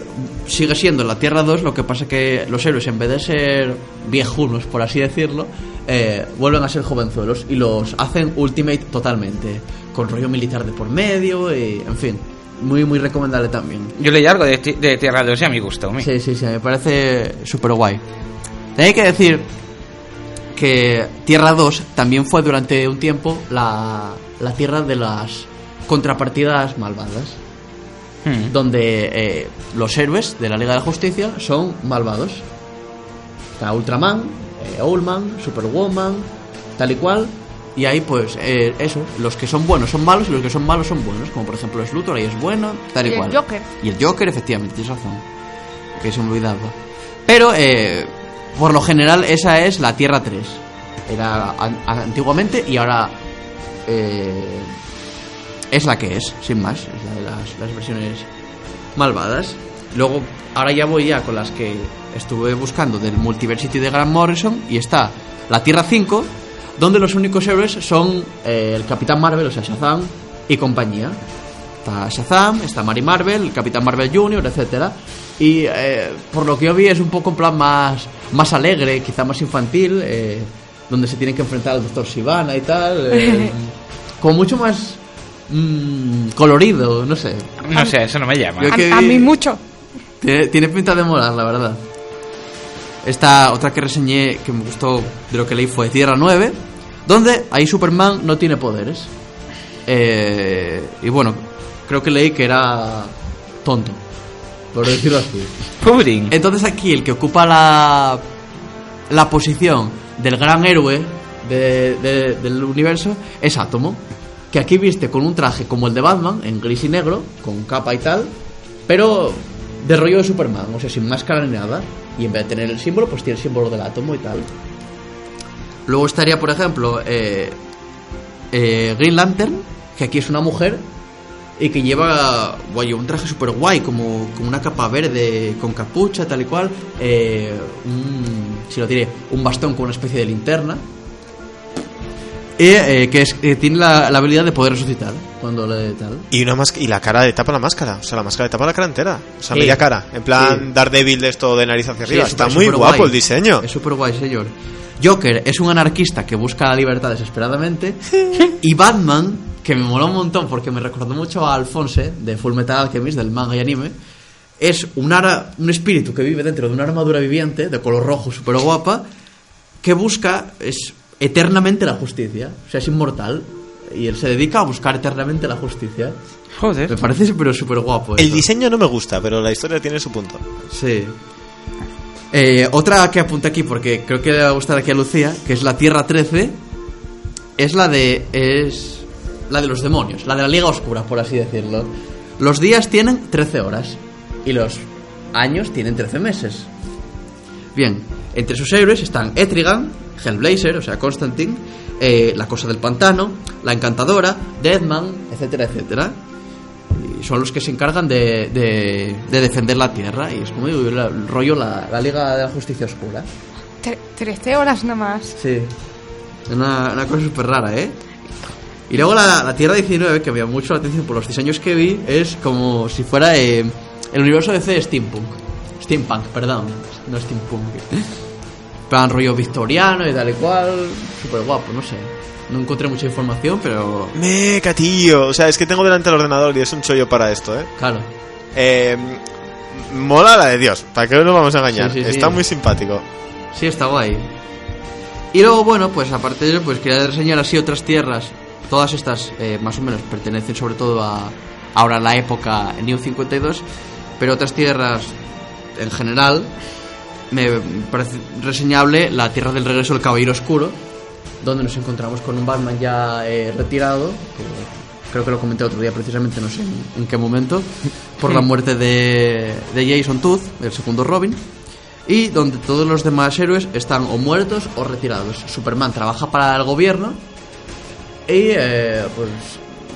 sigue siendo la Tierra 2, lo que pasa que los héroes, en vez de ser viejunos, por así decirlo, eh, vuelven a ser jovenzuelos y los hacen Ultimate totalmente, con rollo militar de por medio, y en fin, muy, muy recomendable también. Yo leí algo de, de Tierra 2 y a mí gustó. me. Sí, sí, sí, me parece súper guay. Hay que decir que Tierra 2 también fue durante un tiempo la, la tierra de las contrapartidas malvadas, Hmm. donde eh, los héroes de la Liga de la Justicia son malvados. Está Ultraman, eh, Owlman, Superwoman, tal y cual. Y ahí, pues, eh, eso, los que son buenos son malos y los que son malos son buenos. Como por ejemplo, Luthor ahí es bueno, tal y, Y el cual. Joker. Y el Joker, efectivamente, tienes razón. Que se me olvidaba. Pero, eh, por lo general, esa es la Tierra 3. Era an- antiguamente y ahora eh, es la que es, sin más. Es la de las, versiones malvadas. Luego, ahora ya voy ya con las que estuve buscando del Multiversity de Grant Morrison y está la Tierra 5, donde los únicos héroes son eh, el Capitán Marvel, o sea, Shazam y compañía. Está Shazam, está Mary Marvel, el Capitán Marvel Jr., etcétera. Y eh, por lo que yo vi es un poco en plan más, más alegre, quizá más infantil, donde se tienen que enfrentar al Doctor Sivana y tal. eh, como mucho más mm, colorido, no sé. No sé, eso no me llama. A, mí mucho. Tiene, tiene pinta de molar, la verdad. Esta otra que reseñé que me gustó de lo que leí fue Tierra 9, donde ahí Superman no tiene poderes. Eh, y bueno, creo que leí que era tonto, por decirlo así. Pudding. Entonces aquí el que ocupa la, la posición del gran héroe de- de- del universo es Átomo, que aquí viste con un traje como el de Batman, en gris y negro, con capa y tal, pero de rollo de Superman, o sea, sin máscara ni nada. Y en vez de tener el símbolo, pues tiene el símbolo del átomo y tal. Luego estaría, por ejemplo, eh, eh, Green Lantern, que aquí es una mujer y que lleva guay, un traje súper guay, como, como una capa verde con capucha, tal y cual. eh, un, si lo diré, un bastón con una especie de linterna. Y eh, que es, eh, tiene la, la habilidad de poder resucitar cuando le tal. Y, una y la cara le tapa la máscara. O sea, la máscara le tapa la cara entera. O sea, Sí. media cara. En plan, Sí. Daredevil de esto de nariz hacia arriba. es Está muy guapo guay. el diseño. Es súper guay, señor. Joker es un anarquista que busca la libertad desesperadamente. y Batman, que me moló un montón porque me recordó mucho a Alphonse de Full Metal Alchemist, del manga y anime, es un, ara- un espíritu que vive dentro de una armadura viviente de color rojo, súper guapa, que busca es eternamente la justicia. O sea, es inmortal. Y él se dedica a buscar eternamente la justicia. Me Joder. parece súper súper guapo. El diseño no me gusta, pero la historia tiene su punto. Sí. Eh, otra que apunté aquí porque creo que le va a gustar aquí a Lucía, que es la Tierra 13, es la de es la de los demonios, la de la Liga Oscura, por así decirlo. Los días tienen 13 horas y los años tienen 13 meses. Bien, entre sus héroes están Etrigan, Hellblazer, o sea, Constantine, eh, la Cosa del Pantano, la Encantadora, Deadman, etcétera, etcétera. Y son los que se encargan de, de- de defender la Tierra. Y es muy el rollo la, la Liga de la Justicia Oscura. Tre- 13 horas nada más. Sí. Una, una cosa súper rara, ¿eh? Y luego la, la Tierra 19, que me llamó mucho la atención por los diseños que vi, es como si fuera eh, el universo de C Steampunk. Steampunk, perdón, no Steampunk. Plan rollo victoriano y tal y cual. Súper guapo, no sé. No encontré mucha información, pero Meca, tío. O sea, es que tengo delante el ordenador y es un chollo para esto, ¿eh? claro. Eh, mola la de Dios. ¿Para qué nos vamos a engañar? Sí, sí, sí. Está muy simpático. Sí, está guay. Y luego, bueno, pues aparte de eso, pues quería reseñar así otras tierras. Todas estas, eh, más o menos, pertenecen sobre todo a ahora la época New 52, pero otras tierras en general me parece reseñable la Tierra del Regreso del Caballero Oscuro, donde nos encontramos con un Batman ya eh, retirado, que creo que lo comenté otro día precisamente, no sé en, en qué momento, por la muerte de, de Jason Todd, el segundo Robin, y donde todos los demás héroes están o muertos o retirados. Superman trabaja para el gobierno y eh, pues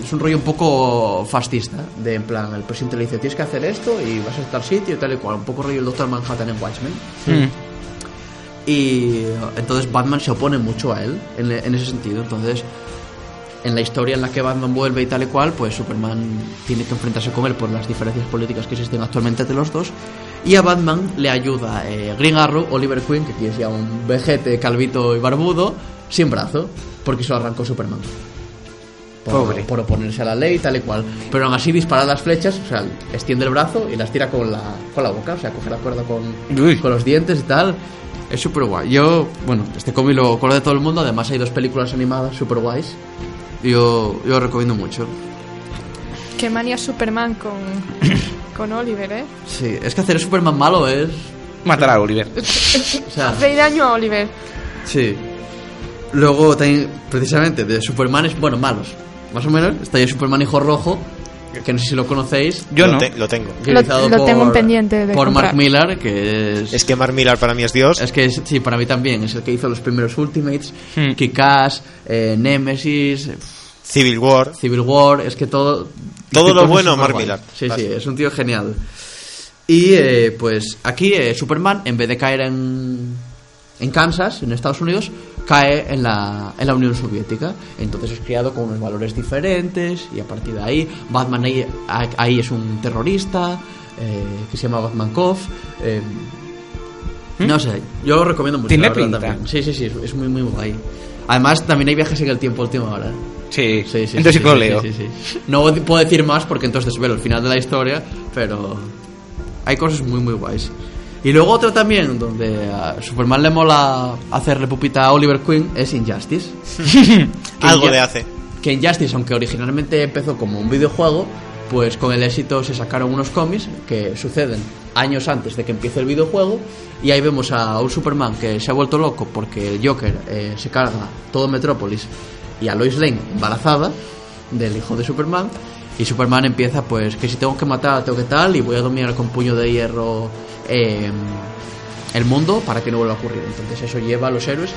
es un rollo un poco fascista, de en plan, el presidente le dice tienes que hacer esto y vas a tal sitio y tal y cual, un poco rollo el Doctor Manhattan en Watchmen. Mm. Y entonces Batman se opone mucho a él en, en ese sentido. Entonces, en la historia en la que Batman vuelve y tal y cual, pues Superman tiene que enfrentarse con él por las diferencias políticas que existen actualmente entre los dos. Y a Batman le ayuda eh, Green Arrow, Oliver Queen, que aquí es ya un vejete calvito y barbudo, sin brazo, porque se lo arrancó Superman. Por, Pobre. por oponerse a la ley y tal y cual. Pero aún así dispara las flechas, o sea, extiende el brazo y las tira con la, con la boca, o sea, coge la cuerda con, Uy. con los dientes y tal. Es súper guay. Yo, bueno, este cómic lo color de todo el mundo. Además, hay dos películas animadas súper guays. Yo, yo lo recomiendo mucho. Qué manía Superman con, con Oliver, ¿eh? Sí, es que hacer Superman malo es. Matar a Oliver. O sea, Hace daño a Oliver. sí. Luego también, precisamente, de Superman es, bueno, malos. Más o menos, está ahí el Superman Hijo Rojo, que no sé si lo conocéis. Yo lo no. te- lo tengo. realizado lo tengo en pendiente de Por comprar. Mark Millar, que es... Es que Mark Millar para mí es Dios. Es que es- sí, para mí también, es el que hizo los primeros Ultimates, Hmm. Kick-Ass, eh, Nemesis, Civil War. Civil War, es que todo... Todo lo bueno. Mark Millar. Sí, sí, es un tío genial. Y eh, pues aquí eh, Superman, en vez de caer en, en Kansas, en Estados Unidos, cae en la, en la Unión Soviética. Entonces es criado con unos valores diferentes y a partir de ahí Batman ahí, ahí es un terrorista eh, que se llama Batman Kov. eh, no sé, yo lo recomiendo mucho. ¿Mm? Tiene pinta. también. Sí, sí, sí, es- muy, muy guay. Además, también hay viajes en el tiempo a última hora. Sí, Sí, sí, entonces sí, lo leo. sí, sí. No puedo decir más porque entonces veo el final de la historia, pero hay cosas muy, muy guays. Y luego otra también, donde a Superman le mola hacerle pupita a Oliver Queen, es Injustice. Algo Inju- le hace. Que Injustice, aunque originalmente empezó como un videojuego, pues con el éxito se sacaron unos cómics que suceden años antes de que empiece el videojuego y ahí vemos a un Superman que se ha vuelto loco porque el Joker eh, se carga todo Metrópolis y a Lois Lane embarazada del hijo de Superman y Superman empieza pues que si tengo que matar tengo que tal y voy a dominar con puño de hierro eh, el mundo para que no vuelva a ocurrir entonces eso lleva a los héroes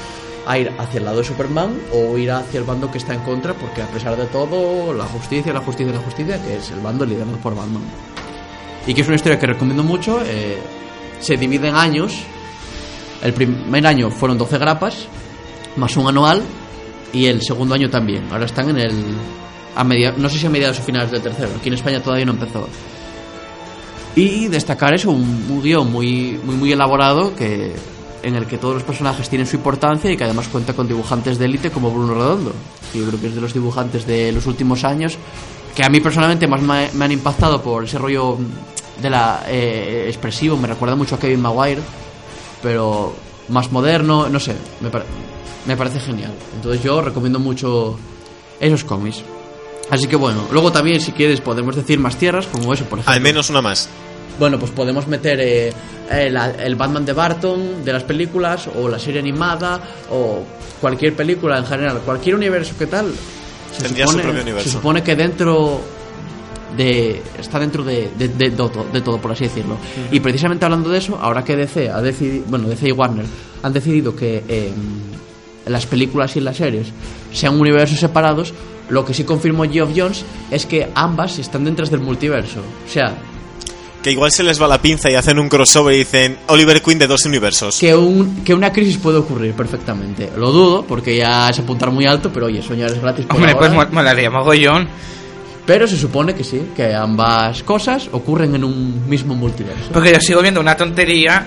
a ir hacia el lado de Superman o ir hacia el bando que está en contra porque a pesar de todo la justicia la justicia la justicia que es el bando liderado por Batman y que es una historia que recomiendo mucho eh, se divide en años el primer año fueron 12 grapas más un anual y el segundo año también. Ahora están en el. A media, no sé si a mediados o finales del tercero. Aquí en España todavía no empezó. Y destacar eso, un, guion muy, muy, muy elaborado que, en el que todos los personajes tienen su importancia y que además cuenta con dibujantes de élite como Bruno Redondo. Que yo creo que es de los dibujantes de los últimos años que a mí personalmente más me, han impactado por ese rollo de la eh, expresivo. Me recuerda mucho a Kevin Maguire, pero más moderno, no sé, me, me parece genial. Entonces yo recomiendo mucho esos cómics. Así que bueno, luego también si quieres podemos decir más tierras, como eso, por ejemplo. Al menos una más. Bueno, pues podemos meter eh, eh, la- el Batman de Barton de las películas, o la serie animada, o cualquier película en general, cualquier universo que tal. se Tendría su propio universo. Se supone que dentro de está dentro de, de, de- de todo, de todo, por así decirlo. Y precisamente hablando de eso, ahora que DC ha decidido, bueno, DC y Warner han decidido que eh, las películas y las series sean universos separados, lo que sí confirmó Geoff Jones es que ambas están dentro del multiverso. O sea, Que igual se les va la pinza y hacen un crossover y dicen Oliver Queen de dos universos. que, un, que una crisis puede ocurrir perfectamente. Lo dudo, porque ya es apuntar muy alto, pero oye, soñar es gratis. por Hombre, pues ahora. mo- molaría mogollón. Pero se supone que sí, que ambas cosas ocurren en un mismo multiverso. Porque yo sigo viendo una tontería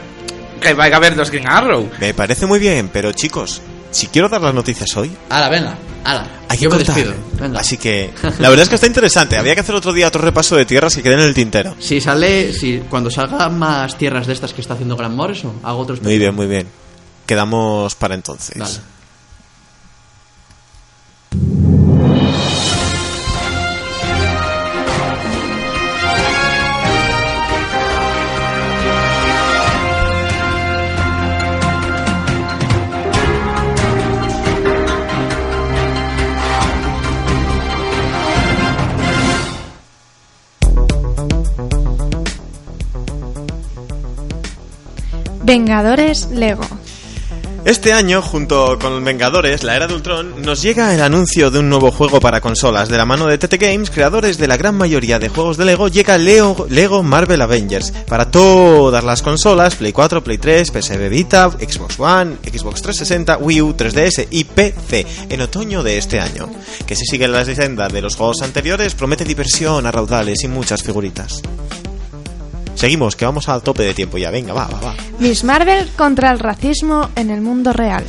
que vaya a haber dos Green Arrow. Me parece muy bien, pero chicos, si quiero dar las noticias hoy, Ala, venga, ala. hay que Yo me despido. Venga. Así que la verdad es que está interesante. Había que hacer otro día otro repaso de tierras que queden en el tintero. Si sale, si cuando salgan más tierras de estas que está haciendo Gran Morrison, hago otros. Muy bien, muy bien. Quedamos para entonces. Vale. Vengadores Lego. Este año, junto con Vengadores, la era de Ultron, nos llega el anuncio de un nuevo juego para consolas. De la mano de TT Games, creadores de la gran mayoría de juegos de Lego, llega Lego Marvel Avengers para todas las consolas, Play 4, Play 3, PSV Vita, Xbox One, Xbox 360, Wii U, 3DS y PC en otoño de este año. Que si sigue la leyenda de los juegos anteriores, promete diversión a raudales y muchas figuritas. Seguimos, que vamos al tope de tiempo ya. Venga, va, va, va. Miss Marvel contra el racismo en el mundo real.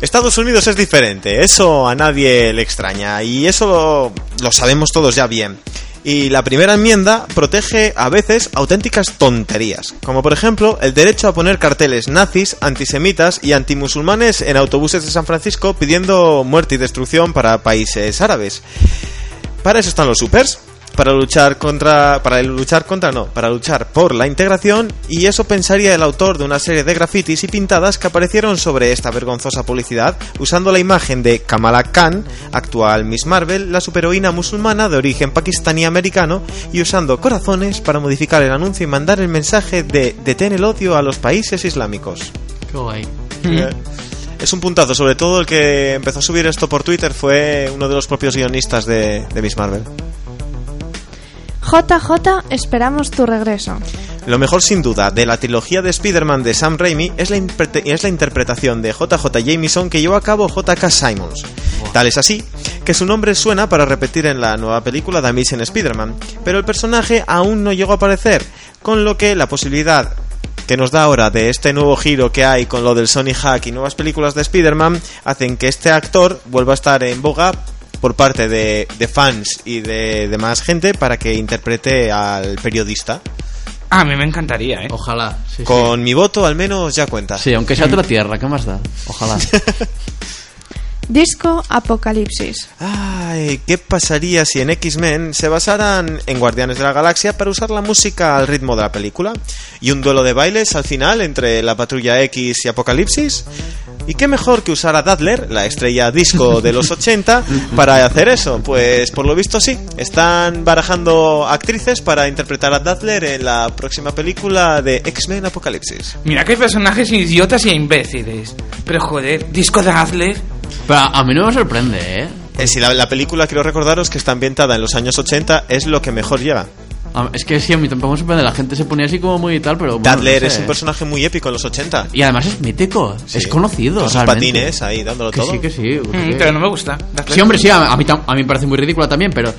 Estados Unidos es diferente, eso a nadie le extraña y eso lo, lo sabemos todos ya bien. Y la primera enmienda protege a veces auténticas tonterías, como por ejemplo el derecho a poner carteles nazis, antisemitas y antimusulmanes en autobuses de San Francisco pidiendo muerte y destrucción para países árabes. Para eso están los supers. Para luchar contra para luchar contra no, para luchar por la integración y eso pensaría el autor de una serie de grafitis y pintadas que aparecieron sobre esta vergonzosa publicidad usando la imagen de Kamala Khan, actual Miss Marvel, la superheroína musulmana de origen pakistaní americano y usando corazones para modificar el anuncio y mandar el mensaje de detén el odio a los países islámicos. Qué guay. Eh, Es un puntazo, sobre todo el que empezó a subir esto por Twitter fue uno de los propios guionistas de, de Miss Marvel. JJ, esperamos tu regreso. Lo mejor sin duda de la trilogía de Spider-Man de Sam Raimi es la, es la interpretación de JJ Jameson que llevó a cabo JK Simons. Tal es así que su nombre suena para repetir en la nueva película de Amazing Spider-Man, pero el personaje aún no llegó a aparecer, con lo que la posibilidad que nos da ahora de este nuevo giro que hay con lo del Sony Hack y nuevas películas de Spider-Man hacen que este actor vuelva a estar en boga por parte de, de fans y de, de más gente para que interprete al periodista. Ah, a mí me encantaría, ¿eh? Ojalá. Sí, sí. Con mi voto al menos ya cuenta. Sí, aunque sea otra tierra, ¿qué más da? Ojalá. Disco Apocalipsis. Ay, ¿qué pasaría si en X-Men se basaran en Guardianes de la Galaxia para usar la música al ritmo de la película? ¿Y un duelo de bailes al final entre la Patrulla X y Apocalipsis? ¿Y qué mejor que usar a Dadler, la estrella disco de los 80, para hacer eso? Pues por lo visto sí, están barajando actrices para interpretar a Dadler en la próxima película de X-Men Apocalipsis. Mira que hay personajes idiotas y imbéciles. Pero joder, disco de Adler. Pero a mí no me sorprende, ¿eh? Eh, si la, la película, quiero recordaros que está ambientada en los años 80, es lo que mejor llega. Es que sí, a mí tampoco me sorprende. La gente se ponía así como muy y tal, pero. bueno, Dadler no es un personaje muy épico en los 80. Y además es mítico. Sí. Es conocido. Con sus realmente. patines ahí dándolo Que todo. sí, que sí. Mm, que- pero no me gusta. Dadler. Sí, hombre, sí, a, a mí, a mí me parece muy ridícula también, pero.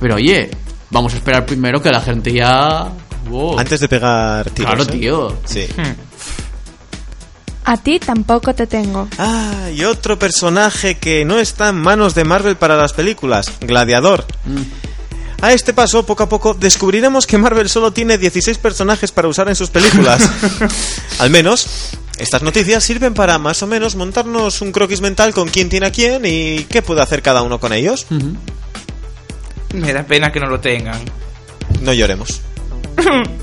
Pero oye, vamos a esperar primero que la gente ya. Wow. Antes de pegar tiros. Claro, ¿eh? tío. Sí. A ti tampoco te tengo. Ah, y otro personaje que no está en manos de Marvel para las películas, Gladiador. Mm. A este paso, poco a poco, descubriremos que Marvel solo tiene 16 personajes para usar en sus películas. Al menos, estas noticias sirven para más o menos montarnos un croquis mental con quién tiene a quién y qué puede hacer cada uno con ellos. Me da pena que no lo tengan. No lloremos.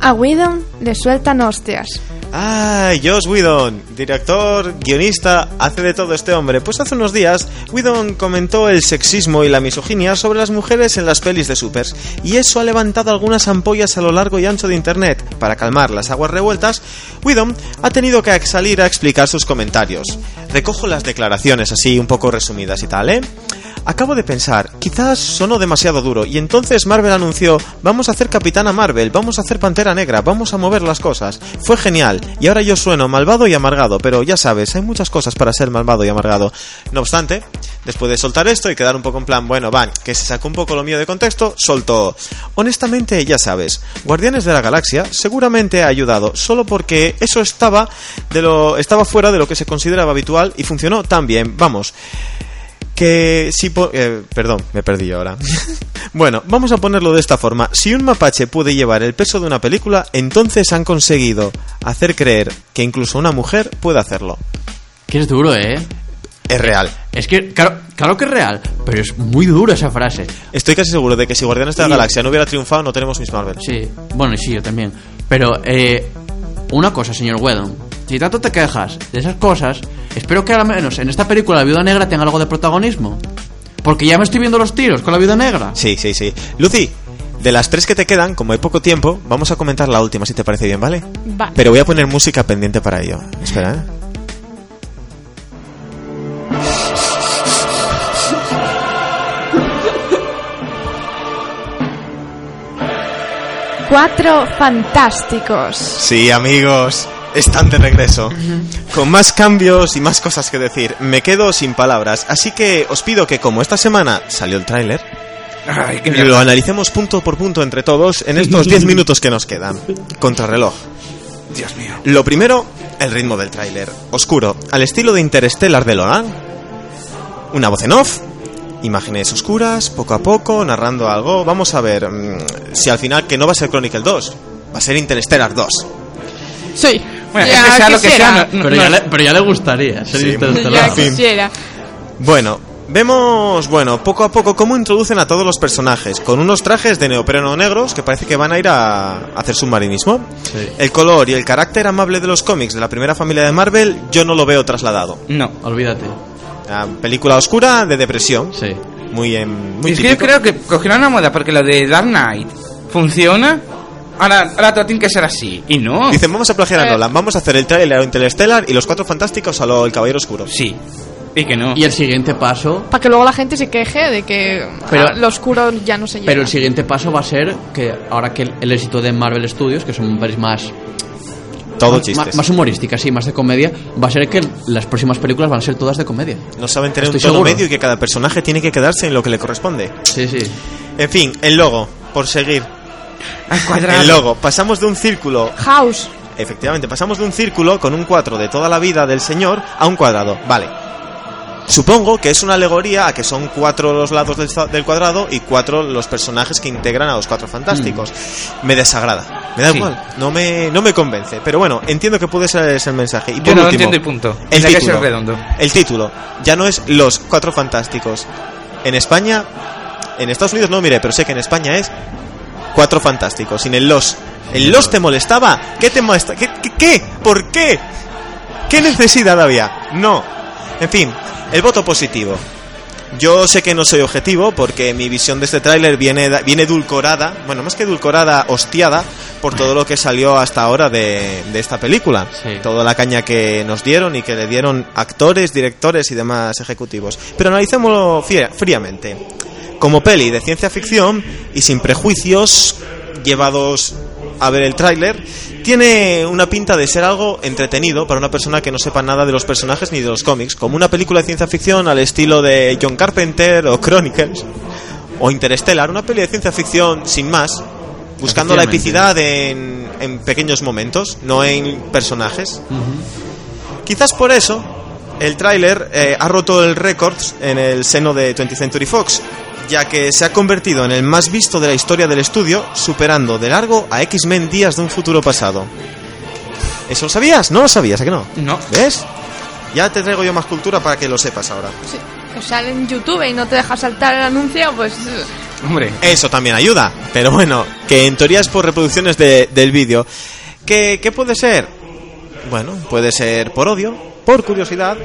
A Whedon le sueltan hostias. Ah, Josh Whedon, director, guionista, hace de todo este hombre. Pues hace unos días, Whedon comentó el sexismo y la misoginia sobre las mujeres en las pelis de supers, y eso ha levantado algunas ampollas a lo largo y ancho de internet. Para calmar las aguas revueltas, Whedon ha tenido que salir a explicar sus comentarios. Recojo las declaraciones así, un poco resumidas y tal, ¿eh? Acabo de pensar, quizás sonó demasiado duro y entonces Marvel anunció, vamos a hacer Capitana Marvel, vamos a hacer Pantera Negra, vamos a mover las cosas. Fue genial y ahora yo sueno malvado y amargado, pero ya sabes, hay muchas cosas para ser malvado y amargado. No obstante, después de soltar esto y quedar un poco en plan, bueno, van, que se sacó un poco lo mío de contexto, soltó. Honestamente, ya sabes, Guardianes de la Galaxia seguramente ha ayudado, solo porque eso estaba de lo estaba fuera de lo que se consideraba habitual y funcionó tan bien. Vamos, que si po- eh, perdón, me perdí yo ahora. bueno, vamos a ponerlo de esta forma. Si un mapache puede llevar el peso de una película, entonces han conseguido hacer creer que incluso una mujer puede hacerlo. Que es duro, ¿eh? Es real. Es que, claro, claro que es real, pero es muy dura esa frase. Estoy casi seguro de que si Guardianes de la Sí. Galaxia no hubiera triunfado, no tenemos Miss Marvel. Sí, bueno, y sí, yo también. Pero, eh, una cosa, señor Whedon. Si tanto te quejas de esas cosas, espero que al menos en esta película la viuda negra tenga algo de protagonismo. Porque ya me estoy viendo los tiros con la viuda negra. Sí, sí, sí. Lucy, de las tres que te quedan, como hay poco tiempo, vamos a comentar la última, si te parece bien, ¿vale? Vale. Pero voy a poner música pendiente para ello. Espera, ¿eh? Cuatro fantásticos. Sí, amigos, están de regreso. Con más cambios y más cosas que decir. Me quedo sin palabras, así que os pido que como esta semana salió el tráiler, lo analicemos punto por punto entre todos en estos 10 minutos que nos quedan. Contrarreloj. Dios mío. Lo primero, el ritmo del tráiler. Oscuro, al estilo de Interstellar de Loran. Una voz en off, imágenes oscuras, poco a poco, narrando algo. Vamos a ver mm, si al final que no va a ser Chronicle 2, va a ser Interstellar 2. Sí. Bueno, es que sea lo que sea, no- Pero, no- ya le, pero ya le gustaría ser Sí, interestelar. Ya quisiera. Bueno, Vemos, bueno, poco a poco cómo introducen a todos los personajes, con unos trajes de neopreno negros que parece que van a ir a hacer submarinismo. Sí. El color y el carácter amable de los cómics de la primera familia de Marvel, yo no lo veo trasladado. No. Olvídate. La película oscura de depresión, Sí. muy en, muy es que yo típico. creo que cogieron la moda porque lo de Dark Knight funciona. Ahora, ahora todo tiene que ser así. Y no. Dicen, vamos a plagiar a. Nolan, vamos a hacer el trailer a Interstellar y los cuatro fantásticos a lo El Caballero Oscuro. Sí. Y que no. Y el siguiente paso. Para que luego la gente se queje de que Pero- ah, lo oscuro ya no se lleva. Pero el siguiente paso va a ser que ahora que el, el éxito de Marvel Studios, que son pelis más, Todo más, chistes. más humorísticas, sí, más de comedia, va a ser que las próximas películas van a ser todas de comedia. No saben tener Estoy un tono seguro. medio y que cada personaje tiene que quedarse en lo que le corresponde. Sí, sí. En fin, el logo, por seguir. Al cuadrado. El logo. Pasamos de un círculo House. Efectivamente, pasamos de un círculo con un 4 de toda la vida del señor a un cuadrado. Vale. Supongo que es una alegoría a que son cuatro los lados del, cuadrado y cuatro los personajes que integran a los cuatro fantásticos. Me desagrada. Me da Sí. igual. No me, no me convence. Pero bueno, entiendo que puede ser ese el mensaje. Y por Yo no último, entiendo el punto. El que título. ser redondo. El título. Ya no es Los Cuatro Fantásticos. En España, en Estados Unidos no miré, pero sé que en España es Cuatro Fantásticos, sin el Los. ¿El Los te molestaba? ¿Qué te molesta? ¿Qué, qué, qué? ¿Por qué? ¿Qué necesidad había? No. En fin, el voto positivo. Yo sé que no soy objetivo porque mi visión de este tráiler viene, viene edulcorada, bueno, más que edulcorada, hostiada por todo lo que salió hasta ahora de, de esta película. Sí. Toda la caña que nos dieron y que le dieron actores, directores y demás ejecutivos. Pero analicémoslo fría- fríamente. Como peli de ciencia ficción y sin prejuicios llevados a ver el tráiler, tiene una pinta de ser algo entretenido para una persona que no sepa nada de los personajes ni de los cómics, como una película de ciencia ficción al estilo de John Carpenter o Chronicles o Interstellar, una peli de ciencia ficción sin más, buscando la epicidad en, en pequeños momentos, no en personajes. Quizás por eso el tráiler eh, ha roto el récord en el seno de 20th Century Fox, ya que se ha convertido en el más visto de la historia del estudio, superando de largo a X-Men Días de un futuro pasado. ¿Eso lo sabías? ¿No lo sabías? ¿A que no? No. ¿Ves? Ya te traigo yo más cultura para que lo sepas ahora. Sí. Que sale en YouTube y no te deja saltar el anuncio, pues. Hombre. Eso también ayuda. Pero bueno, que en teoría es por reproducciones de- del vídeo. ¿Qué, ¿Qué puede ser? Bueno, puede ser por odio, por curiosidad,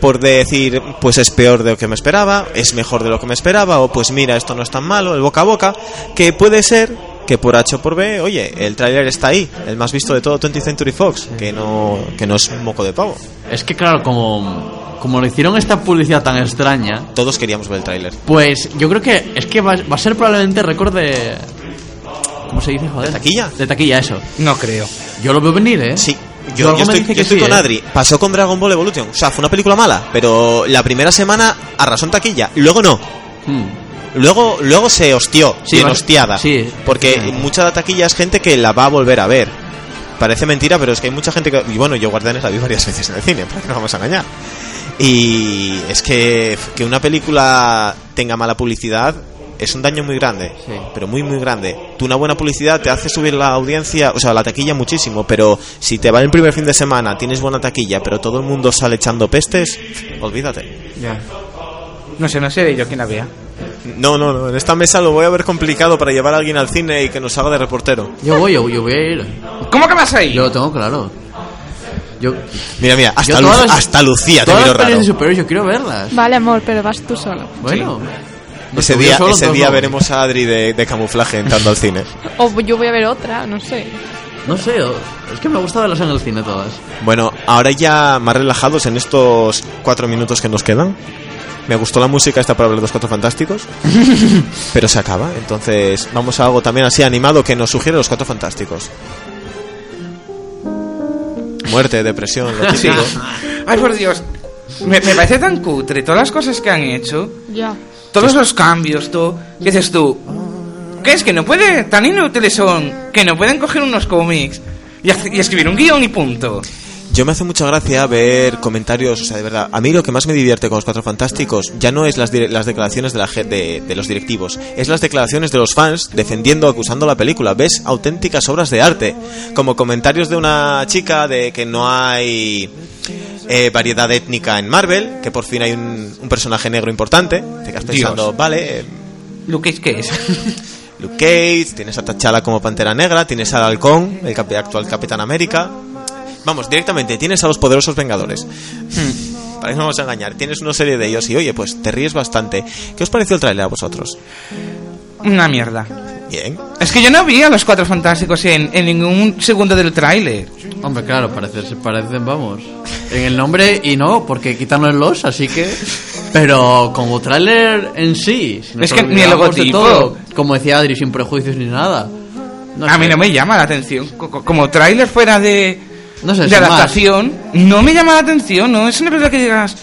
por decir, pues es peor de lo que me esperaba, es mejor de lo que me esperaba, o pues mira, esto no es tan malo, el boca a boca, que puede ser que por H o por B, oye, el tráiler está ahí, el más visto de todo 20th Century Fox, que no, que no es un moco de pavo. Es que claro, como, como le hicieron esta publicidad tan extraña, Todos queríamos ver el tráiler. pues yo creo que es que va, va a ser probablemente récord de... ¿Cómo se dice, joder? ¿De taquilla? De taquilla, eso. No creo. Yo lo veo venir, ¿eh? Sí, Yo estoy, dice yo que estoy sí, con ¿eh? Adri. Pasó con Dragon Ball Evolution. O sea, fue una película mala, pero la primera semana arrasó en taquilla. Luego no. Hmm. Luego, luego se hostió, Sí, bien hostiada. sí, porque mucha taquilla es gente que la va a volver a ver. Parece mentira, pero es que hay mucha gente que. Y bueno, yo Guardianes la vi varias veces en el cine, para que no vamos a engañar. Y es que que una película tenga mala publicidad es un daño muy grande, Sí. pero muy muy grande. Tú una buena publicidad te hace subir la audiencia, o sea, la taquilla muchísimo, pero si te va el primer fin de semana, tienes buena taquilla, pero todo el mundo sale echando pestes, olvídate. Ya. No sé, no sé yo quién vea. No, no, no, en esta mesa lo voy a ver complicado para llevar a alguien al cine y que nos haga de reportero. Yo voy, yo, yo voy a ir. ¿Cómo que vas ahí? Yo lo tengo claro. Yo, Mira, mira, hasta, yo Lu- las- hasta Lucía te miro raro. de superhéroes yo quiero verlas. Vale, amor, pero vas tú solo. Bueno. No Ese día, solo, ese día no. veremos a Adri de, de camuflaje entrando al cine. O yo voy a ver otra, no sé. No sé, es que me gusta verlas en el cine todas. Bueno, ahora ya más relajados en estos cuatro minutos que nos quedan. Me gustó la música esta para de los cuatro fantásticos. pero se acaba. Entonces vamos a algo también así animado que nos sugiere los cuatro fantásticos. Muerte, depresión, lo Sí. típico. Ay, por Dios. Me, me parece tan cutre todas las cosas que han hecho. Ya. Todos los cambios, tú. ¿Qué dices tú? ¿Qué es que no puede? Tan inútiles son que no pueden coger unos cómics y, y escribir un guion y punto. Yo me hace mucha gracia ver comentarios, o sea, de verdad, a mí lo que más me divierte con los Cuatro Fantásticos ya no es las, dire- las declaraciones de, la, de, de los directivos, es las declaraciones de los fans defendiendo, acusando la película. Ves auténticas obras de arte, como comentarios de una chica de que no hay Eh, variedad étnica en Marvel, que por fin hay un, un personaje negro importante. Te quedas pensando, Dios. vale, eh, Luke Cage, ¿qué es? Luke Cage, tienes a T'Challa como Pantera Negra, tienes al Halcón, el actual Capitán América. Vamos, directamente, tienes a los poderosos Vengadores. Para que no vamos a engañar, tienes una serie de ellos y oye, pues te ríes bastante. ¿Qué os pareció el tráiler a vosotros? Una mierda. Bien. Es que yo no vi a los cuatro fantásticos en, en ningún segundo del tráiler. Hombre, claro, parece, se parecen, vamos. En el nombre y no, porque quitan los los, así que. Pero como tráiler en sí, si Es que ni el olvidamos de logotipo. todo, como decía Adri, sin prejuicios ni nada. No a sé. mí no me llama la atención. Co- co- Como tráiler fuera de, No sé, de sin más. adaptación, no me llama la atención. No es una película que digas,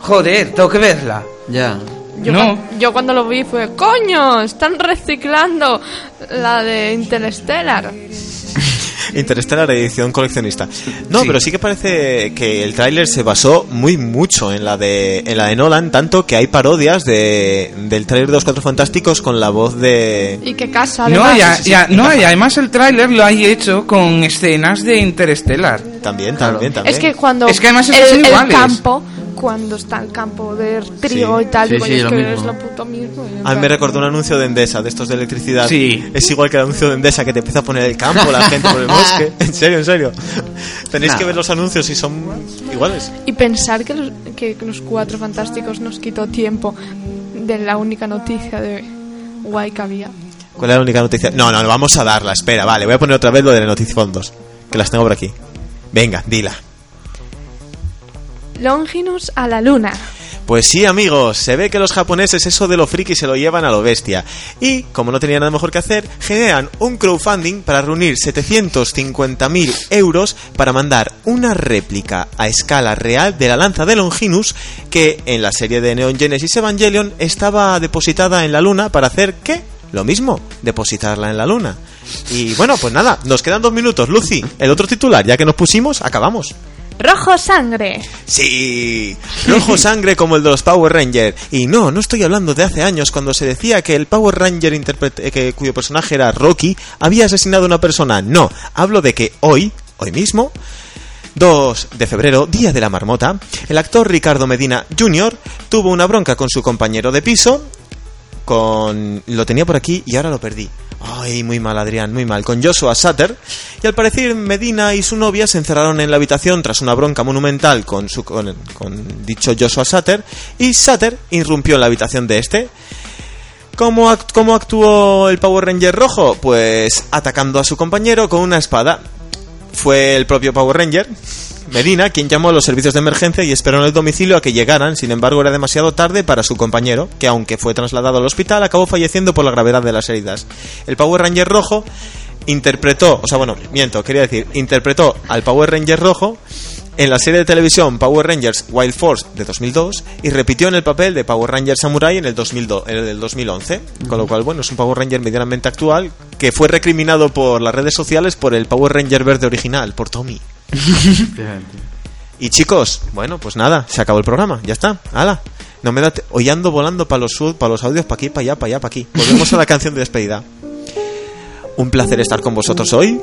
joder, tengo que verla. Ya. Yo, No. yo cuando lo vi fue, coño, están reciclando la de Interstellar. Interstellar edición coleccionista. No, Sí. pero sí que parece que el tráiler se basó muy mucho en la de en la de Nolan, tanto que hay parodias de, del tráiler de los Cuatro Fantásticos con la voz de Y qué casa, No, además. ya, ya- sí. no, y además el tráiler lo hay hecho con escenas de Interstellar. también, también, también. Es que cuando Es que además el, el campo, cuando está el campo de trigo Sí. y tal, Sí, sí, es lo que mismo. es lo puto mismo. A mí me recordó un anuncio de Endesa, de estos de electricidad. Sí. Es igual que el anuncio de Endesa que te empieza a poner el campo, la gente por el bosque. En serio, en serio. Tenéis Nah. que ver los anuncios y son iguales. Y pensar que los, que los cuatro fantásticos nos quitó tiempo de la única noticia de guay que había. ¿Cuál es la única noticia? No, no, no, vamos a darla, espera, vale, voy a poner otra vez lo de Notifondos, que las tengo por aquí. Venga, dila. Longinus a la luna. Pues sí, amigos, se ve que los japoneses eso de lo friki se lo llevan a lo bestia. Y, como no tenían nada mejor que hacer, generan un crowdfunding para reunir 750.000 euros para mandar una réplica a escala real de la lanza de Longinus que en la serie de Neon Genesis Evangelion estaba depositada en la luna para hacer ¿qué? Lo mismo, depositarla en la luna. Y bueno, pues nada, nos quedan dos minutos. Lucy, el otro titular, ya que nos pusimos, acabamos. Rojo sangre. Sí, rojo sangre como el de los Power Rangers. Y no, no estoy hablando de hace años cuando se decía que el Power Ranger eh, que, cuyo personaje era Rocky había asesinado a una persona. No, hablo de que hoy, hoy mismo, 2 de febrero, día de la marmota, el actor Ricardo Medina Jr. tuvo una bronca con su compañero de piso, con... lo tenía por aquí y ahora lo perdí. Ay, muy mal, Adrián, muy mal. Con Joshua Sutter. Y al parecer Medina y su novia se encerraron en la habitación tras una bronca monumental con, su, con, dicho Joshua Sutter. Y Sutter irrumpió en la habitación de este. ¿Cómo, ¿Cómo actuó el Power Ranger rojo? Pues atacando a su compañero con una espada. Fue el propio Power Ranger, Medina, quien llamó a los servicios de emergencia y esperó en el domicilio a que llegaran. Sin embargo, era demasiado tarde para su compañero, que aunque fue trasladado al hospital, acabó falleciendo por la gravedad de las heridas. El Power Ranger rojo interpretó, o sea, bueno, miento, quería decir, interpretó al Power Ranger rojo en la serie de televisión Power Rangers Wild Force de 2002 y repitió en el papel de Power Ranger Samurai en el, 2002, en el 2011. Con lo cual, bueno, es un Power Ranger medianamente actual que fue recriminado por las redes sociales por el Power Ranger verde original, por Tommy. Y chicos, bueno, pues nada, se acabó el programa, ya está, hala. No me da hoy ando volando para los sud, para los audios, para aquí, para allá, para allá, para aquí. Volvemos a la canción de despedida. Un placer estar con vosotros hoy.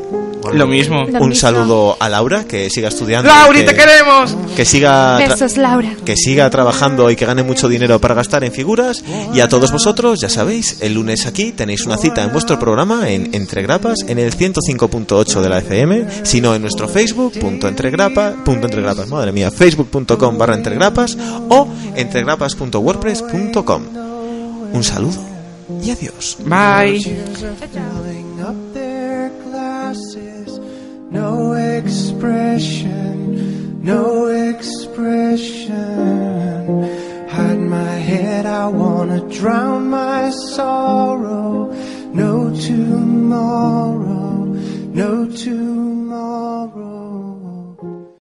Lo mismo. Lo Un mismo. saludo a Laura, que siga estudiando. ¡Lauri, que, te queremos! Que siga, Besos, Laura. que siga trabajando y que gane mucho dinero para gastar en figuras. Y a todos vosotros, ya sabéis, el lunes aquí tenéis una cita en vuestro programa en Entre Grapas, en el 105.8 de la FM, sino en nuestro Facebook, punto entregrapa, punto entregrapas, madre mía, facebook.com barra entregrapas o entregrapas.wordpress.com. Un saludo y adiós. Bye. No expression, no expression. Hide my head, I wanna drown my sorrow. No tomorrow, no tomorrow.